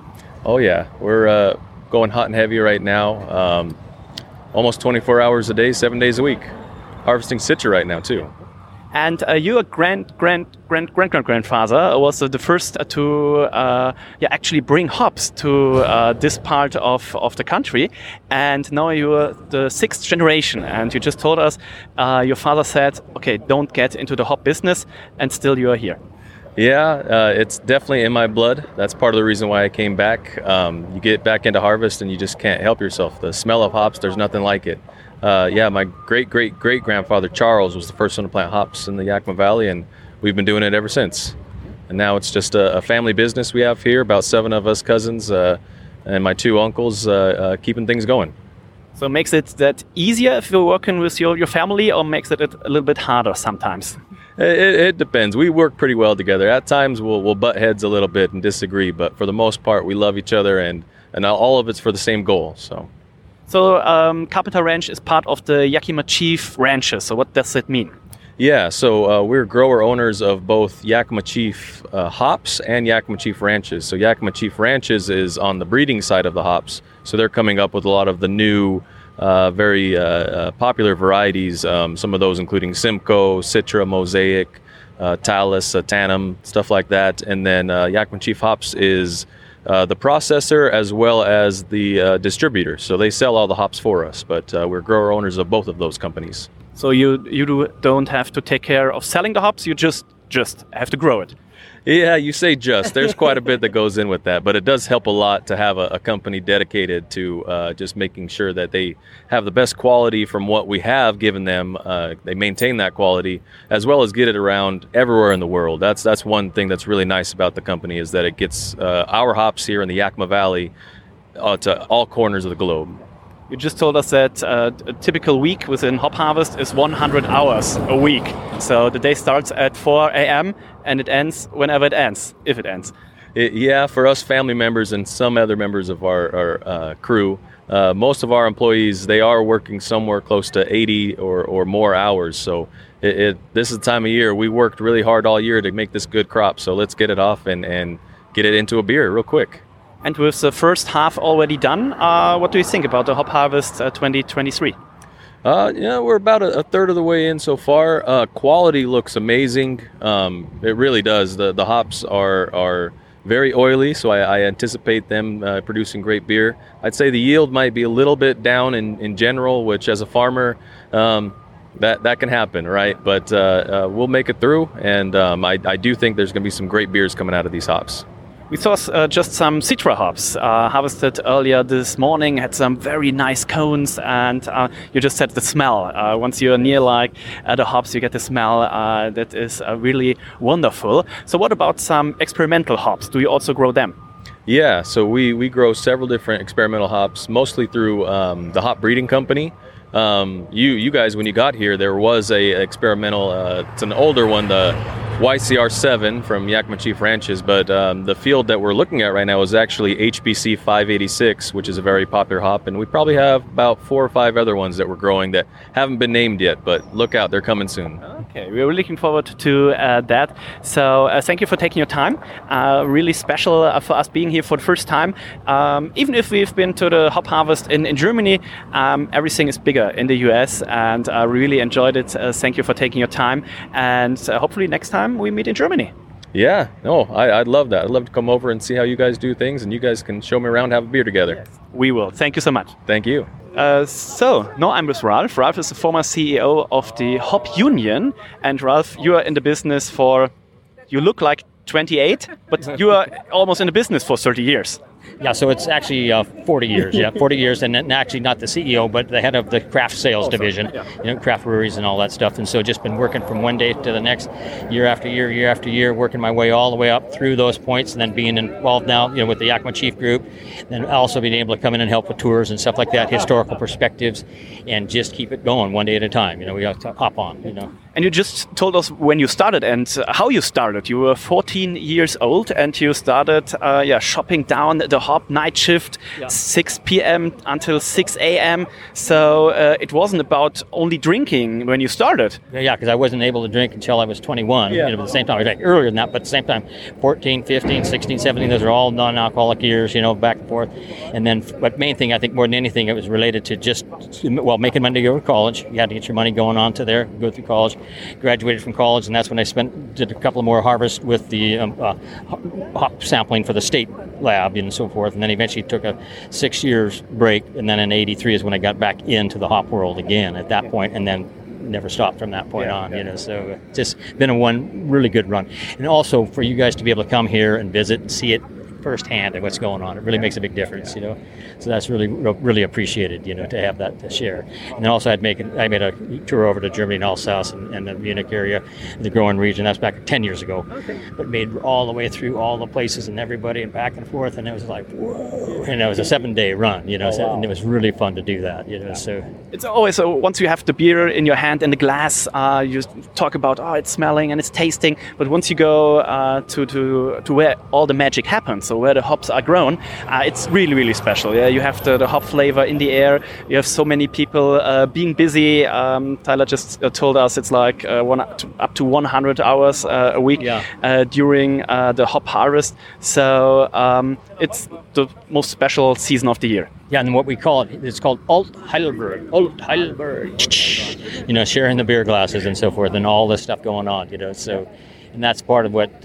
Oh yeah, we're uh, going hot and heavy right now. Um, almost 24 hours a day, seven days a week. Harvesting citra right now too. And uh, your grand grand grand grand grand grandfather was uh, the first to uh, yeah actually bring hops to uh, this part of, of the country, and now you're the sixth generation. And you just told us uh, your father said, okay, don't get into the hop business, and still you are here. Yeah, uh, it's definitely in my blood. That's part of the reason why I came back. Um, you get back into harvest and you just can't help yourself. The smell of hops, there's nothing like it. Uh, yeah, my great great great grandfather Charles was the first one to plant hops in the Yakima Valley, and we've been doing it ever since. And now it's just a, a family business we have here, about seven of us cousins uh, and my two uncles uh, uh, keeping things going. So makes it that easier if you're working with your, your family or makes it a little bit harder sometimes? It, it, depends. We work pretty well together. At times we'll, we'll butt heads a little bit and disagree, but for the most part we love each other and, and all of it's for the same goal. So, so um, Carpenter Ranch is part of the Yakima Chief Ranches. So what does it mean? Yeah, so uh, we're grower owners of both Yakima Chief uh, hops and Yakima Chief ranches. So Yakima Chief ranches is on the breeding side of the hops. So they're coming up with a lot of the new uh, very uh, uh, popular varieties. Um, some of those including Simcoe, Citra, Mosaic, uh, Talus, Tannum, stuff like that. And then Yakima Chief Hops is the processor as well as the distributor. So they sell all the hops for us, but we're grower owners of both of those companies. So you you do, don't have to take care of selling the hops. You just just have to grow it. Yeah, you say just. There's quite a bit that goes in with that, but it does help a lot to have a, a company dedicated to uh, just making sure that they have the best quality from what we have given them. Uh, they maintain that quality as well as get it around everywhere in the world. That's that's one thing that's really nice about the company is that it gets uh, our hops here in the Yakima Valley uh, to all corners of the globe. You just told us that uh, a typical week within Hop Harvest is 100 hours a week. So the day starts at 4 a.m. and it ends whenever it ends, if it ends. It, yeah, for us family members and some other members of our, our uh, crew, uh, most of our employees they are working somewhere close to 80 or, or more hours. So it, it, this is the time of year we worked really hard all year to make this good crop. So let's get it off and, and get it into a beer real quick. And with the first half already done, uh, what do you think about the hop harvest uh, 2023? Uh, yeah, we're about a, a, third of the way in so far. Uh, quality looks amazing. Um, it really does. The the hops are are very oily, so I, I anticipate them uh, producing great beer. I'd say the yield might be a little bit down in, in general, which as a farmer, um, that that can happen, right? But uh, uh, we'll make it through, and um, I, I do think there's going to be some great beers coming out of these hops. We saw uh, just some Citra hops uh, harvested earlier this morning, had some very nice cones, and uh, you just said the smell. Uh, once you're near like uh, the hops, you get the smell uh, that is really wonderful. So, what about some experimental hops? Do you also grow them? Yeah, so we, we grow several different experimental hops, mostly through um, the hop breeding company. Um, you you guys, when you got here, there was a experimental. it's an older one, the YCR7 from Yakima Chief Ranches, but um, the field that we're looking at right now is actually HBC 586, which is a very popular hop, and we probably have about four or five other ones that we're growing that haven't been named yet, but look out, they're coming soon. Okay, we're looking forward to uh, that. So uh, thank you for taking your time. Uh, really special uh, for us being here for the first time. Um, even if we've been to the hop harvest in, in Germany, um, everything is bigger in the US, and I really enjoyed it. Uh, thank you for taking your time, and uh, hopefully next time time we meet in Germany. Yeah, no, I, would love that. I'd love to come over and see how you guys do things, and you guys can show me around, have a beer together. Yes, we will. Thank you so much. Thank you. Uh, so, now I'm with Ralph. Ralph is the former CEO of the Hop Union. And Ralph, you are in the business for, you look like 28, but you are almost in the business for 30 years. Yeah, so it's actually uh, 40 years. Yeah, 40 years, and actually not the CEO, but the head of the craft sales oh, division, yeah. you know, craft breweries and all that stuff. And so just been working from one day to the next, year after year, year after year, working my way all the way up through those points, and then being involved now, you know, with the Yakima Chief Group, then also being able to come in and help with tours and stuff like that, historical perspectives, and just keep it going one day at a time. You know, we have to hop on. You know. And you just told us when you started and how you started. You were 14 years old and you started, uh, yeah, shopping down the hop night shift, yeah. 6 p.m. until 6 a.m. So uh, it wasn't about only drinking when you started. Yeah, because I wasn't able to drink until I was 21. Yeah. You know, at the same time, I drank earlier than that, but at the same time, 14, 15, 16, 17, those are all non-alcoholic years. You know, back and forth. And then, but main thing I think more than anything, it was related to just well making money to go to college. You had to get your money going on to there, go through college graduated from college, and that's when I spent did a couple more harvests with the um, uh, hop sampling for the state lab and so forth, and then eventually took a six years break, and then in '83 is when I got back into the hop world again. At that point, and then never stopped from that point on. You know, so it's just been a one really good run, and also for you guys to be able to come here and visit and see it firsthand at what's going on. It really makes a big difference, you know. So that's really really appreciated, you know, to have that to share. And then also I'd make I made a tour over to Germany and Alsace and, and the Munich area, the growing region. That's back ten years ago, okay. but made all the way through all the places and everybody and back and forth, and it was like whoa, and it was a seven day run, you know, oh, wow. and it was really fun to do that, you know. Yeah. So it's always so once you have the beer in your hand and the glass, uh, you talk about oh it's smelling and it's tasting, but once you go uh, to to to where all the magic happens so where the hops are grown, uh, it's really, really special. Yeah, you have the, the, hop flavor in the air. You have so many people uh, being busy. Um, Tyler just uh, told us it's like uh, one up to 100 hours uh, a week yeah. Uh, during the hop harvest. So um, it's the most special season of the year. Yeah, and what we call it, it's called Alt Heidelberg. Alt Heidelberg. You know, sharing the beer glasses and so forth, and all this stuff going on. You know, so, and that's part of what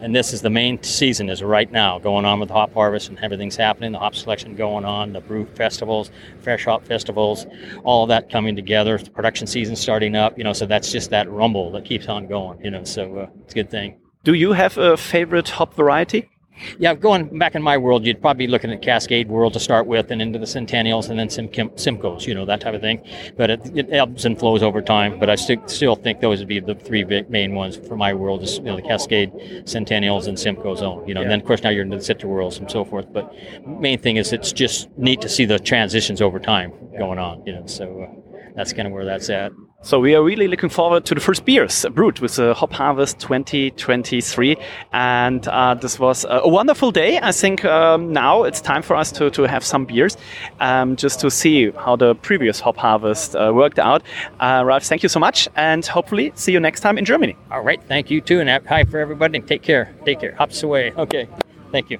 and this is the main season is right now going on with hop harvest and everything's happening the hop selection going on the brew festivals fresh hop festivals all that coming together the production season starting up you know so that's just that rumble that keeps on going you know so uh, it's a good thing. Do you have a favorite hop variety yeah, going back in my world, you'd probably be looking at Cascade World to start with, and into the Centennials, and then Sim- Simcoes, you know, that type of thing. But it, it, ebbs and flows over time. But I st- still think those would be the three main ones for my world: is you know, the Cascade, Centennials, and Simcoe Zone. You know, yeah. and then of course now you're into the Citra worlds and so forth. But main thing is it's just neat to see the transitions over time going on. You know, so uh, that's kind of where that's at. So we are really looking forward to the first beers brewed with the Hop Harvest 2023. And uh, this was a wonderful day. I think um, now it's time for us to, to have some beers um, just to see how the previous Hop Harvest uh, worked out. Uh, Ralph, thank you so much. And hopefully see you next time in Germany. All right. Thank you too. And hi for everybody. Take care. Take care. Hops away. Okay. Thank you.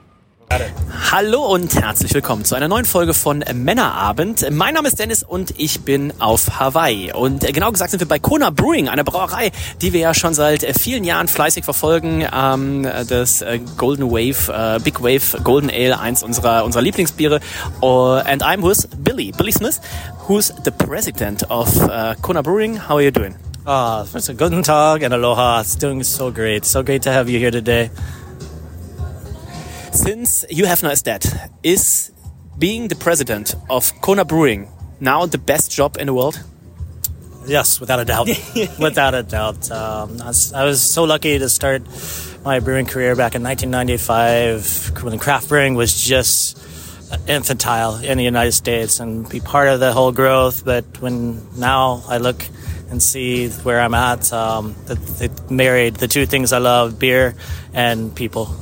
Hallo und herzlich willkommen zu einer neuen Folge von Männerabend. Mein Name ist Dennis und ich bin auf Hawaii. Und genau gesagt sind wir bei Kona Brewing, einer Brauerei, die wir ja schon seit vielen Jahren fleißig verfolgen. Ähm, das äh, Golden Wave, uh, Big Wave Golden Ale, eins unserer, unserer Lieblingsbiere. Uh, and I'm with Billy, Billy Smith, who's the president of Kona Brewing. How are you doing? Ah, uh, guten Tag and aloha. It's doing so great. So great to have you here today. Since you have no estate, is being the president of Kona Brewing now the best job in the world? Yes, without a doubt. without a doubt. Um, I, was, I, was, so lucky to start my brewing career back in 1995 when craft brewing was just infantile in the United States and be part of the whole growth. But when now I look and see where I'm at, um, it, it married the two things I love beer and people.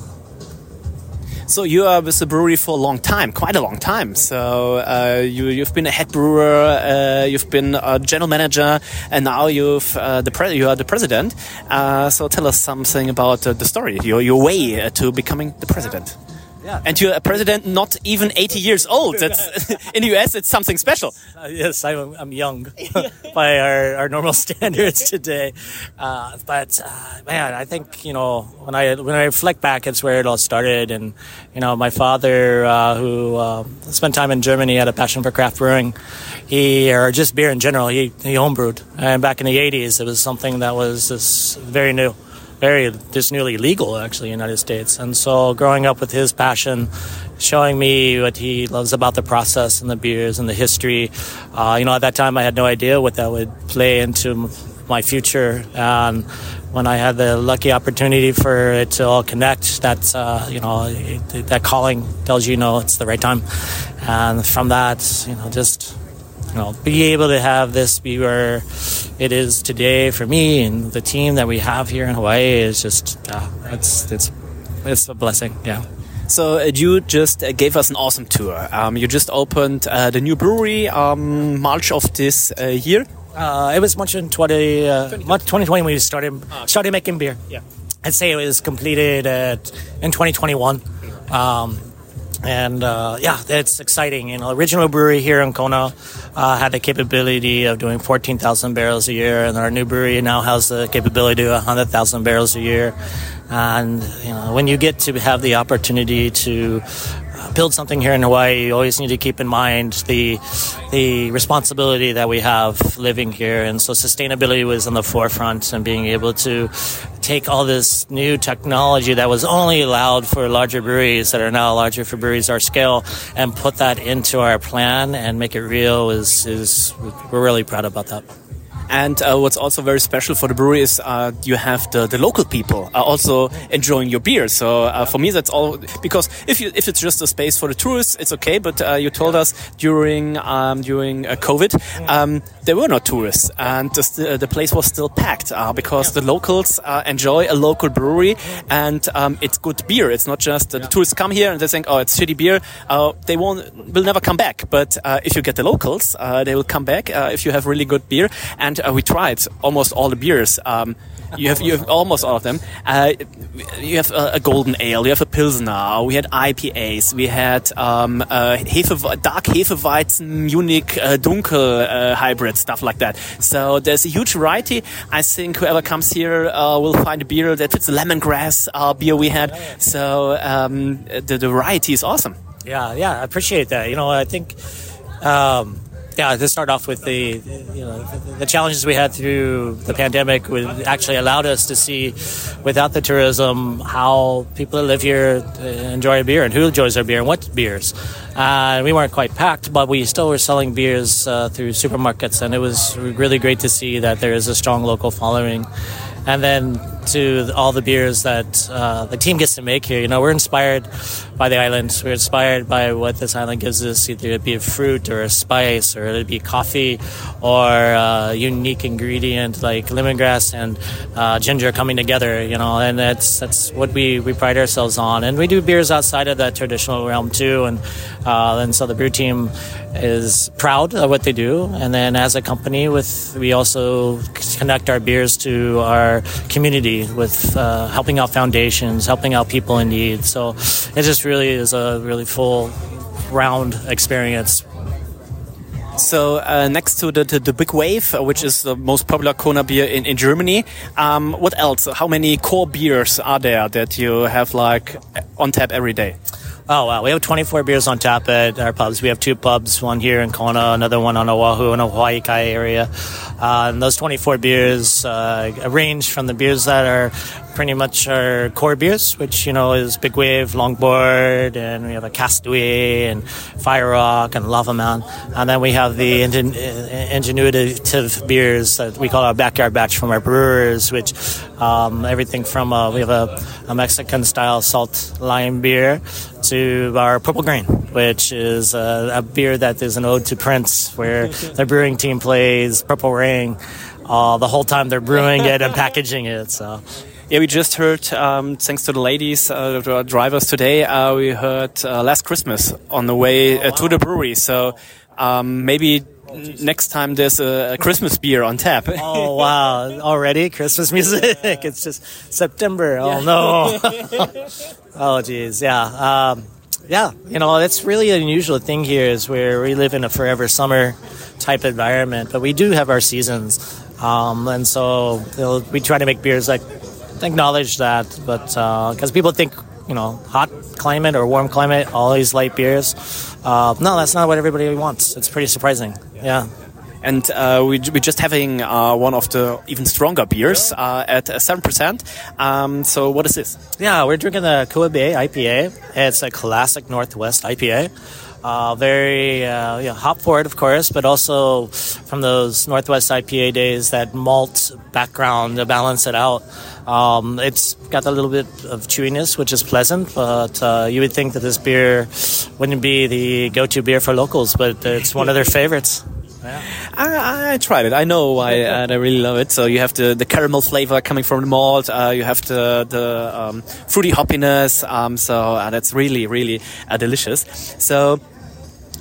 So you are with the brewery for a long time, quite a long time. So uh, you you've been a head brewer, uh, you've been a general manager, and now you've uh, the you are the president. Uh, so tell us something about the story, your your way to becoming the president. Yeah. And you're a president not even 80 years old. That's in the US. It's something special. Uh, yes, I'm, I'm young by our, our normal standards today. Uh, but uh, man, I think you know when I when I reflect back, it's where it all started. And you know, my father, uh, who uh, spent time in Germany, had a passion for craft brewing. He or just beer in general. He he homebrewed, and back in the 80s, it was something that was very new very just nearly legal actually in the United States. And so growing up with his passion, showing me what he loves about the process and the beers and the history, uh, you know, at that time I had no idea what that would play into my future. And when I had the lucky opportunity for it to all connect, that's uh, you know that calling tells you, you know it's the right time. And from that, you know, just you know, be able to have this be where it is today for me and the team that we have here in Hawaii is just, uh, it's, it's, it's a blessing. Yeah. So uh, you just uh, gave us an awesome tour. Um, you just opened uh, the new brewery um, March of this uh, year. Uh, it was March in 20, 2020 when we started oh, started making beer. Yeah, I'd say it was completed in 2021. Um, and uh, yeah, it's exciting. You know, original brewery here in Kona uh, had the capability of doing 14,000 barrels a year, and our new brewery now has the capability of 100,000 barrels a year. And you know, when you get to have the opportunity to build something here in Hawaii, you always need to keep in mind the the responsibility that we have living here, and so sustainability was on the forefront, and being able to take all this new technology that was only allowed for larger breweries that are now larger for breweries our scale, and put that into our plan and make it real is is we're really proud about that. And uh, what's also very special for the brewery is uh, you have the, the local people are also enjoying your beer. So uh, for me, that's all because if you if it's just a space for the tourists, it's okay. But uh, you told us during um, during uh, COVID, um, there were no tourists, and the, the place was still packed uh, because the locals enjoy a local brewery and um, it's good beer. It's not just the tourists come here and they think, oh, it's shitty beer. they won't will never come back. But if you get the locals, they will come back if you have really good beer and uh, we tried almost all the beers. Um, you have you have almost all of them. Uh, you have a, a, golden ale. You have a pilsner. We had IPAs. We had um, uh, Hefe, dark Hefeweizen, unique uh, dunkel uh, hybrid stuff like that. So there's a huge variety. I think whoever comes here uh, will find a beer that fits the lemongrass uh, beer we had. So um, the, the variety is awesome. Yeah, yeah, I appreciate that. You know, I think. Um, yeah, to start off with the you know the challenges we had through the pandemic would actually allowed us to see, without the tourism, how people that live here enjoy a beer and who enjoys our beer and what beers. Uh, we weren't quite packed, but we still were selling beers uh, through supermarkets, and it was really great to see that there is a strong local following. And then to all the beers that uh, the team gets to make here. You know, we're inspired by the island. We're inspired by what this island gives us, either it be a fruit or a spice, or it be coffee, or a unique ingredient like lemongrass and uh, ginger coming together. You know, and that's that's what we, we pride ourselves on. And we do beers outside of that traditional realm too. And uh, and so the brew team is proud of what they do. And then as a company, with we also connect our beers to our community with uh, helping out foundations, helping out people in need. So it just really is a really full round experience. So uh, next to the, the, the, Big Wave, uh, which is the most popular Kona beer in, in Germany, um, what else? How many core beers are there that you have like on tap every day? Oh wow, we have 24 beers on tap at our pubs. We have two pubs, one here in Kona, another one on Oahu in the Hawaii Kai area. Uh, and those 24 beers uh, range from the beers that are pretty much our core beers, which you know is Big Wave, Longboard, and we have a Castaway and Fire Rock and Lava Man, and then we have the ingen- ingenuitive beers that we call our backyard batch from our brewers, which um, everything from uh, we have a, a Mexican style salt lime beer to our Purple Grain, which is a, a beer that is an ode to Prince, where the brewing team plays Purple Rain. Uh, the whole time they're brewing it and packaging it. So yeah, we just heard, um, thanks to the ladies, uh, the drivers today, uh, we heard uh, Last Christmas on the way uh, to the brewery. So um, maybe next time there's a, a, Christmas beer on tap. oh wow! Already Christmas music. it's just September. Oh no. oh geez, yeah, um, yeah. You know, it's really an unusual thing here is where we live in a forever summer type environment, but we do have our seasons, um, and so you know, we try to make beers like acknowledge that, but because uh, people think you know hot climate or warm climate, all these light beers. Uh, no, that's not what everybody wants. It's pretty surprising. Yeah. And uh, we, we're just having uh, one of the even stronger beers uh, at 7%. Um, so, what is this? Yeah, we're drinking the Kua Bay IPA. It's a classic Northwest IPA. Uh, very uh, hop forward, of course, but also from those Northwest IPA days, that malt background to balance it out. Um, it's got a little bit of chewiness, which is pleasant, but uh, you would think that this beer wouldn't be the go to beer for locals, but it's one of their favorites. Yeah. I, I, tried it. I know why, and I really love it. So you have the, the caramel flavor coming from the malt. Uh, you have the the um, fruity hoppiness. Um, so uh, that's really really uh, delicious. So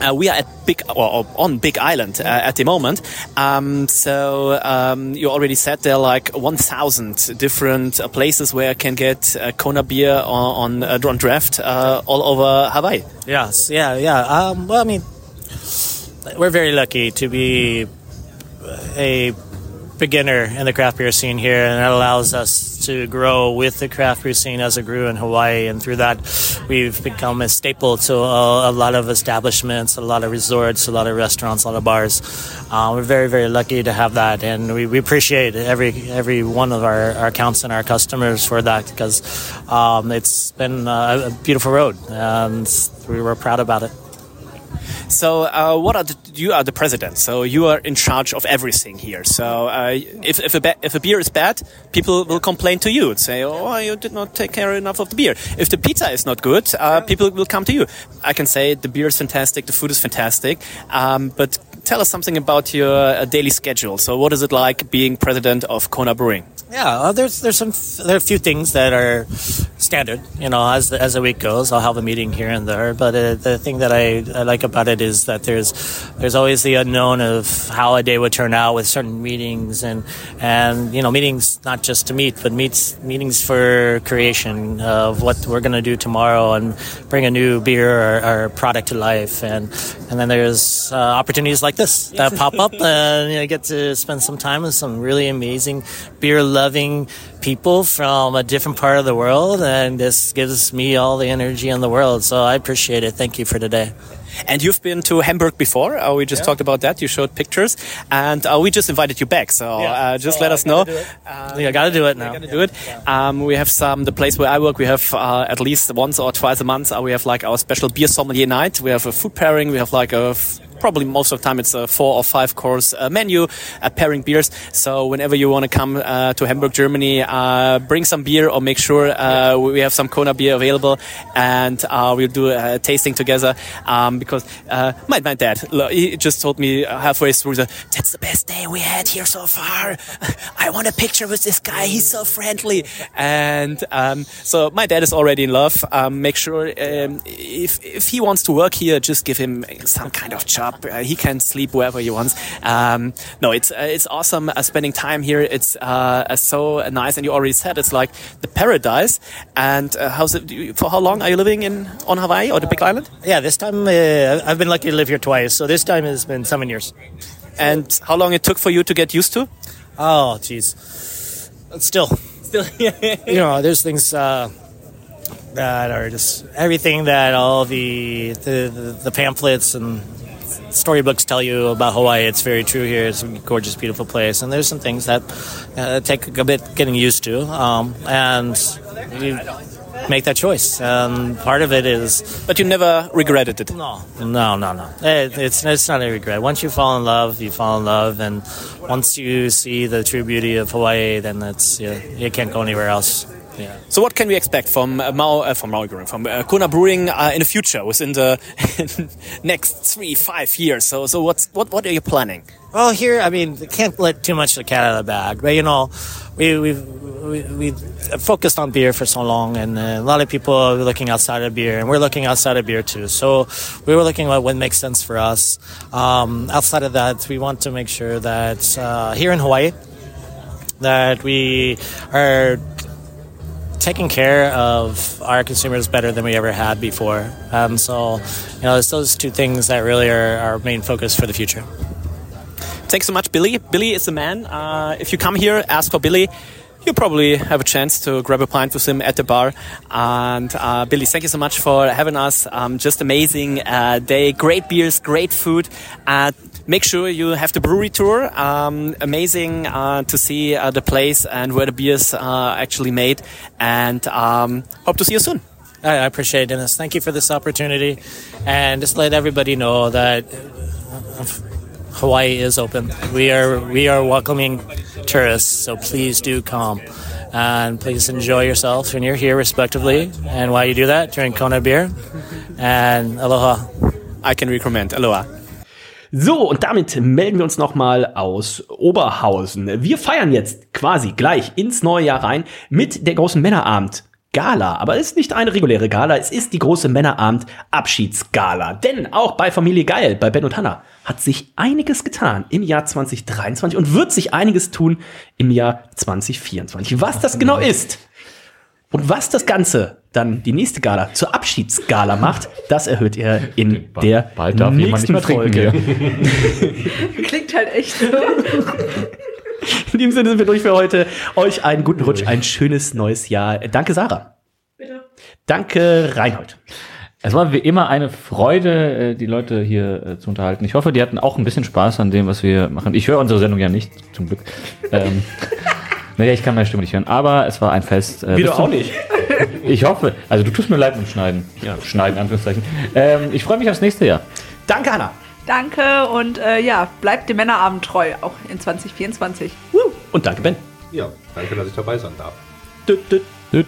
uh, we are at Big well, on Big Island uh, at the moment. Um, so um, you already said there are like 1,000 different uh, places where I can get uh, Kona beer on on, uh, on draft uh, all over Hawaii. Yes, yeah, yeah. Um, well, I mean, we're very lucky to be a beginner in the craft beer scene here, and that allows us to grow with the craft beer scene as it grew in Hawaii. And through that, we've become a staple to a, a lot of establishments, a lot of resorts, a lot of restaurants, a lot of bars. Uh, we're very, very lucky to have that, and we, we appreciate every every one of our, our accounts and our customers for that because um, it's been a, a beautiful road, and we were proud about it. So, uh, what are the, you are the president? So you are in charge of everything here. So, uh, if if a, if a beer is bad, people will complain to you and say, "Oh, you did not take care enough of the beer." If the pizza is not good, uh, people will come to you. I can say the beer is fantastic, the food is fantastic, um, but tell us something about your uh, daily schedule. So, what is it like being president of Kona Brewing? Yeah, uh, there's there's some there are a few things that are standard. You know, as the, as the week goes, I'll have a meeting here and there. But uh, the thing that I, I like about it is that there's there's always the unknown of how a day would turn out with certain meetings and and you know meetings not just to meet, but meets meetings for creation of what we're going to do tomorrow and bring a new beer or, or product to life. And and then there's uh, opportunities like this that pop up, and you know, get to spend some time with some really amazing beer loving people from a different part of the world, and this gives me all the energy in the world. So I appreciate it. Thank you for today. And you've been to Hamburg before. Uh, we just Yeah. talked about that. You showed pictures, and uh, we just invited you back. So uh, just let us know. Yeah, I got to do it now. Gotta do it. Um, we have some the place where I work. We have uh, at least once or twice a month. Uh, we have like our special beer sommelier night. We have a food pairing. We have like a probably most of the time it's a four or five course uh, menu, uh, pairing beers. So whenever you want to come uh, to Hamburg, Germany, uh, bring some beer or make sure uh, we have some Kona beer available, and uh, we'll do a tasting together. Um, because uh, my my dad he just told me halfway through the that's the best day we had here so far. I want a picture with this guy. He's so friendly, and um, so my dad is already in love. Um, make sure um, if if he wants to work here, just give him some kind of job. Uh, he can sleep wherever he wants. Um, no, it's uh, it's awesome uh, spending time here. It's uh, uh, so nice, and you already said it's like the paradise. And uh, how's it? For how long are you living in on Hawaii or the Big Island? Yeah, this time uh, I've been lucky to live here twice. So this time has been seven years. And how long it took for you to get used to? Oh, jeez. Still, still, you know, there's things uh, that are just everything that all the the the pamphlets and storybooks tell you about Hawaii. It's very true here. It's a gorgeous, beautiful place, and there's some things that uh, take a bit getting used to, um, and you make that choice. And part of it is, but you never regretted it. No, no, no, no. It, it's it's not a regret. Once you fall in love, you fall in love, and once you see the true beauty of Hawaii, then that's you, you can't go anywhere else. So what can we expect from uh, Mao, uh, from Maui Brewing, from uh, Kona Brewing uh, in the future, within the next three, five years? So, so what's what what are you planning? Well, here, I mean, can't let too much the cat out of the bag. But you know, we we we we focused on beer for so long, and uh, a lot of people are looking outside of beer, and we're looking outside of beer too. So we were looking at what makes sense for us. Um, outside of that, we want to make sure that uh, here in Hawaii, that we are taking care of our consumers better than we ever had before. Um, so, you know, it's those two things that really are our main focus for the future. Thanks so much, Billy. Billy is the man. Uh, if you come here, ask for Billy. You probably have a chance to grab a pint with him at the bar. And uh, Billy, thank you so much for having us. Um, just amazing uh, day, great beers, great food. Uh, make sure you have the brewery tour. Um, amazing uh, to see uh, the place and where the beers are actually made. And um, hope to see you soon. I I appreciate it, Dennis. Thank you for this opportunity, and just let everybody know that uh, Hawaii is open. We are we are welcoming tourists, so please do come. And please enjoy yourself when you're here, respectively. And while you do that, drink Kona beer. And aloha. I can recommend. Aloha. So, und damit melden wir uns nochmal aus Oberhausen. Wir feiern jetzt quasi gleich ins neue Jahr rein mit der großen Männerabend. Gala, aber es ist nicht eine reguläre Gala, es ist die große Männerabend Abschiedsgala. Denn auch bei Familie Geil, bei Ben und Hannah, hat sich einiges getan im Jahr 2023 und wird sich einiges tun im Jahr 2024. Was das genau ist und was das Ganze dann die nächste Gala zur Abschiedsgala macht, das erhört ihr in der Bald darf jemand nicht nächsten trinken Folge. Klingt halt echt so. In diesem Sinne sind wir durch für heute. Euch einen guten Rutsch, ein schönes neues Jahr. Danke, Sarah. Bitte. Danke, Reinhold. Es war wie immer eine Freude, äh, die Leute hier äh, zu unterhalten. Ich hoffe, die hatten auch ein bisschen Spaß an dem, was wir machen. Ich höre unsere Sendung ja nicht, zum Glück. ähm, naja, ich kann meine Stimme nicht hören, aber es war ein Fest. Äh, Wieder auch nicht. Ich hoffe. Also du tust mir leid mit dem Schneiden. Ja. Schneiden, Anführungszeichen. Ähm, ich freue mich aufs nächste Jahr. Danke, Anna. Danke und äh, ja, bleibt dem Männerabend treu, auch in 2024. Und danke, Ben. Ja, danke, dass ich dabei sein darf. Du, du, du,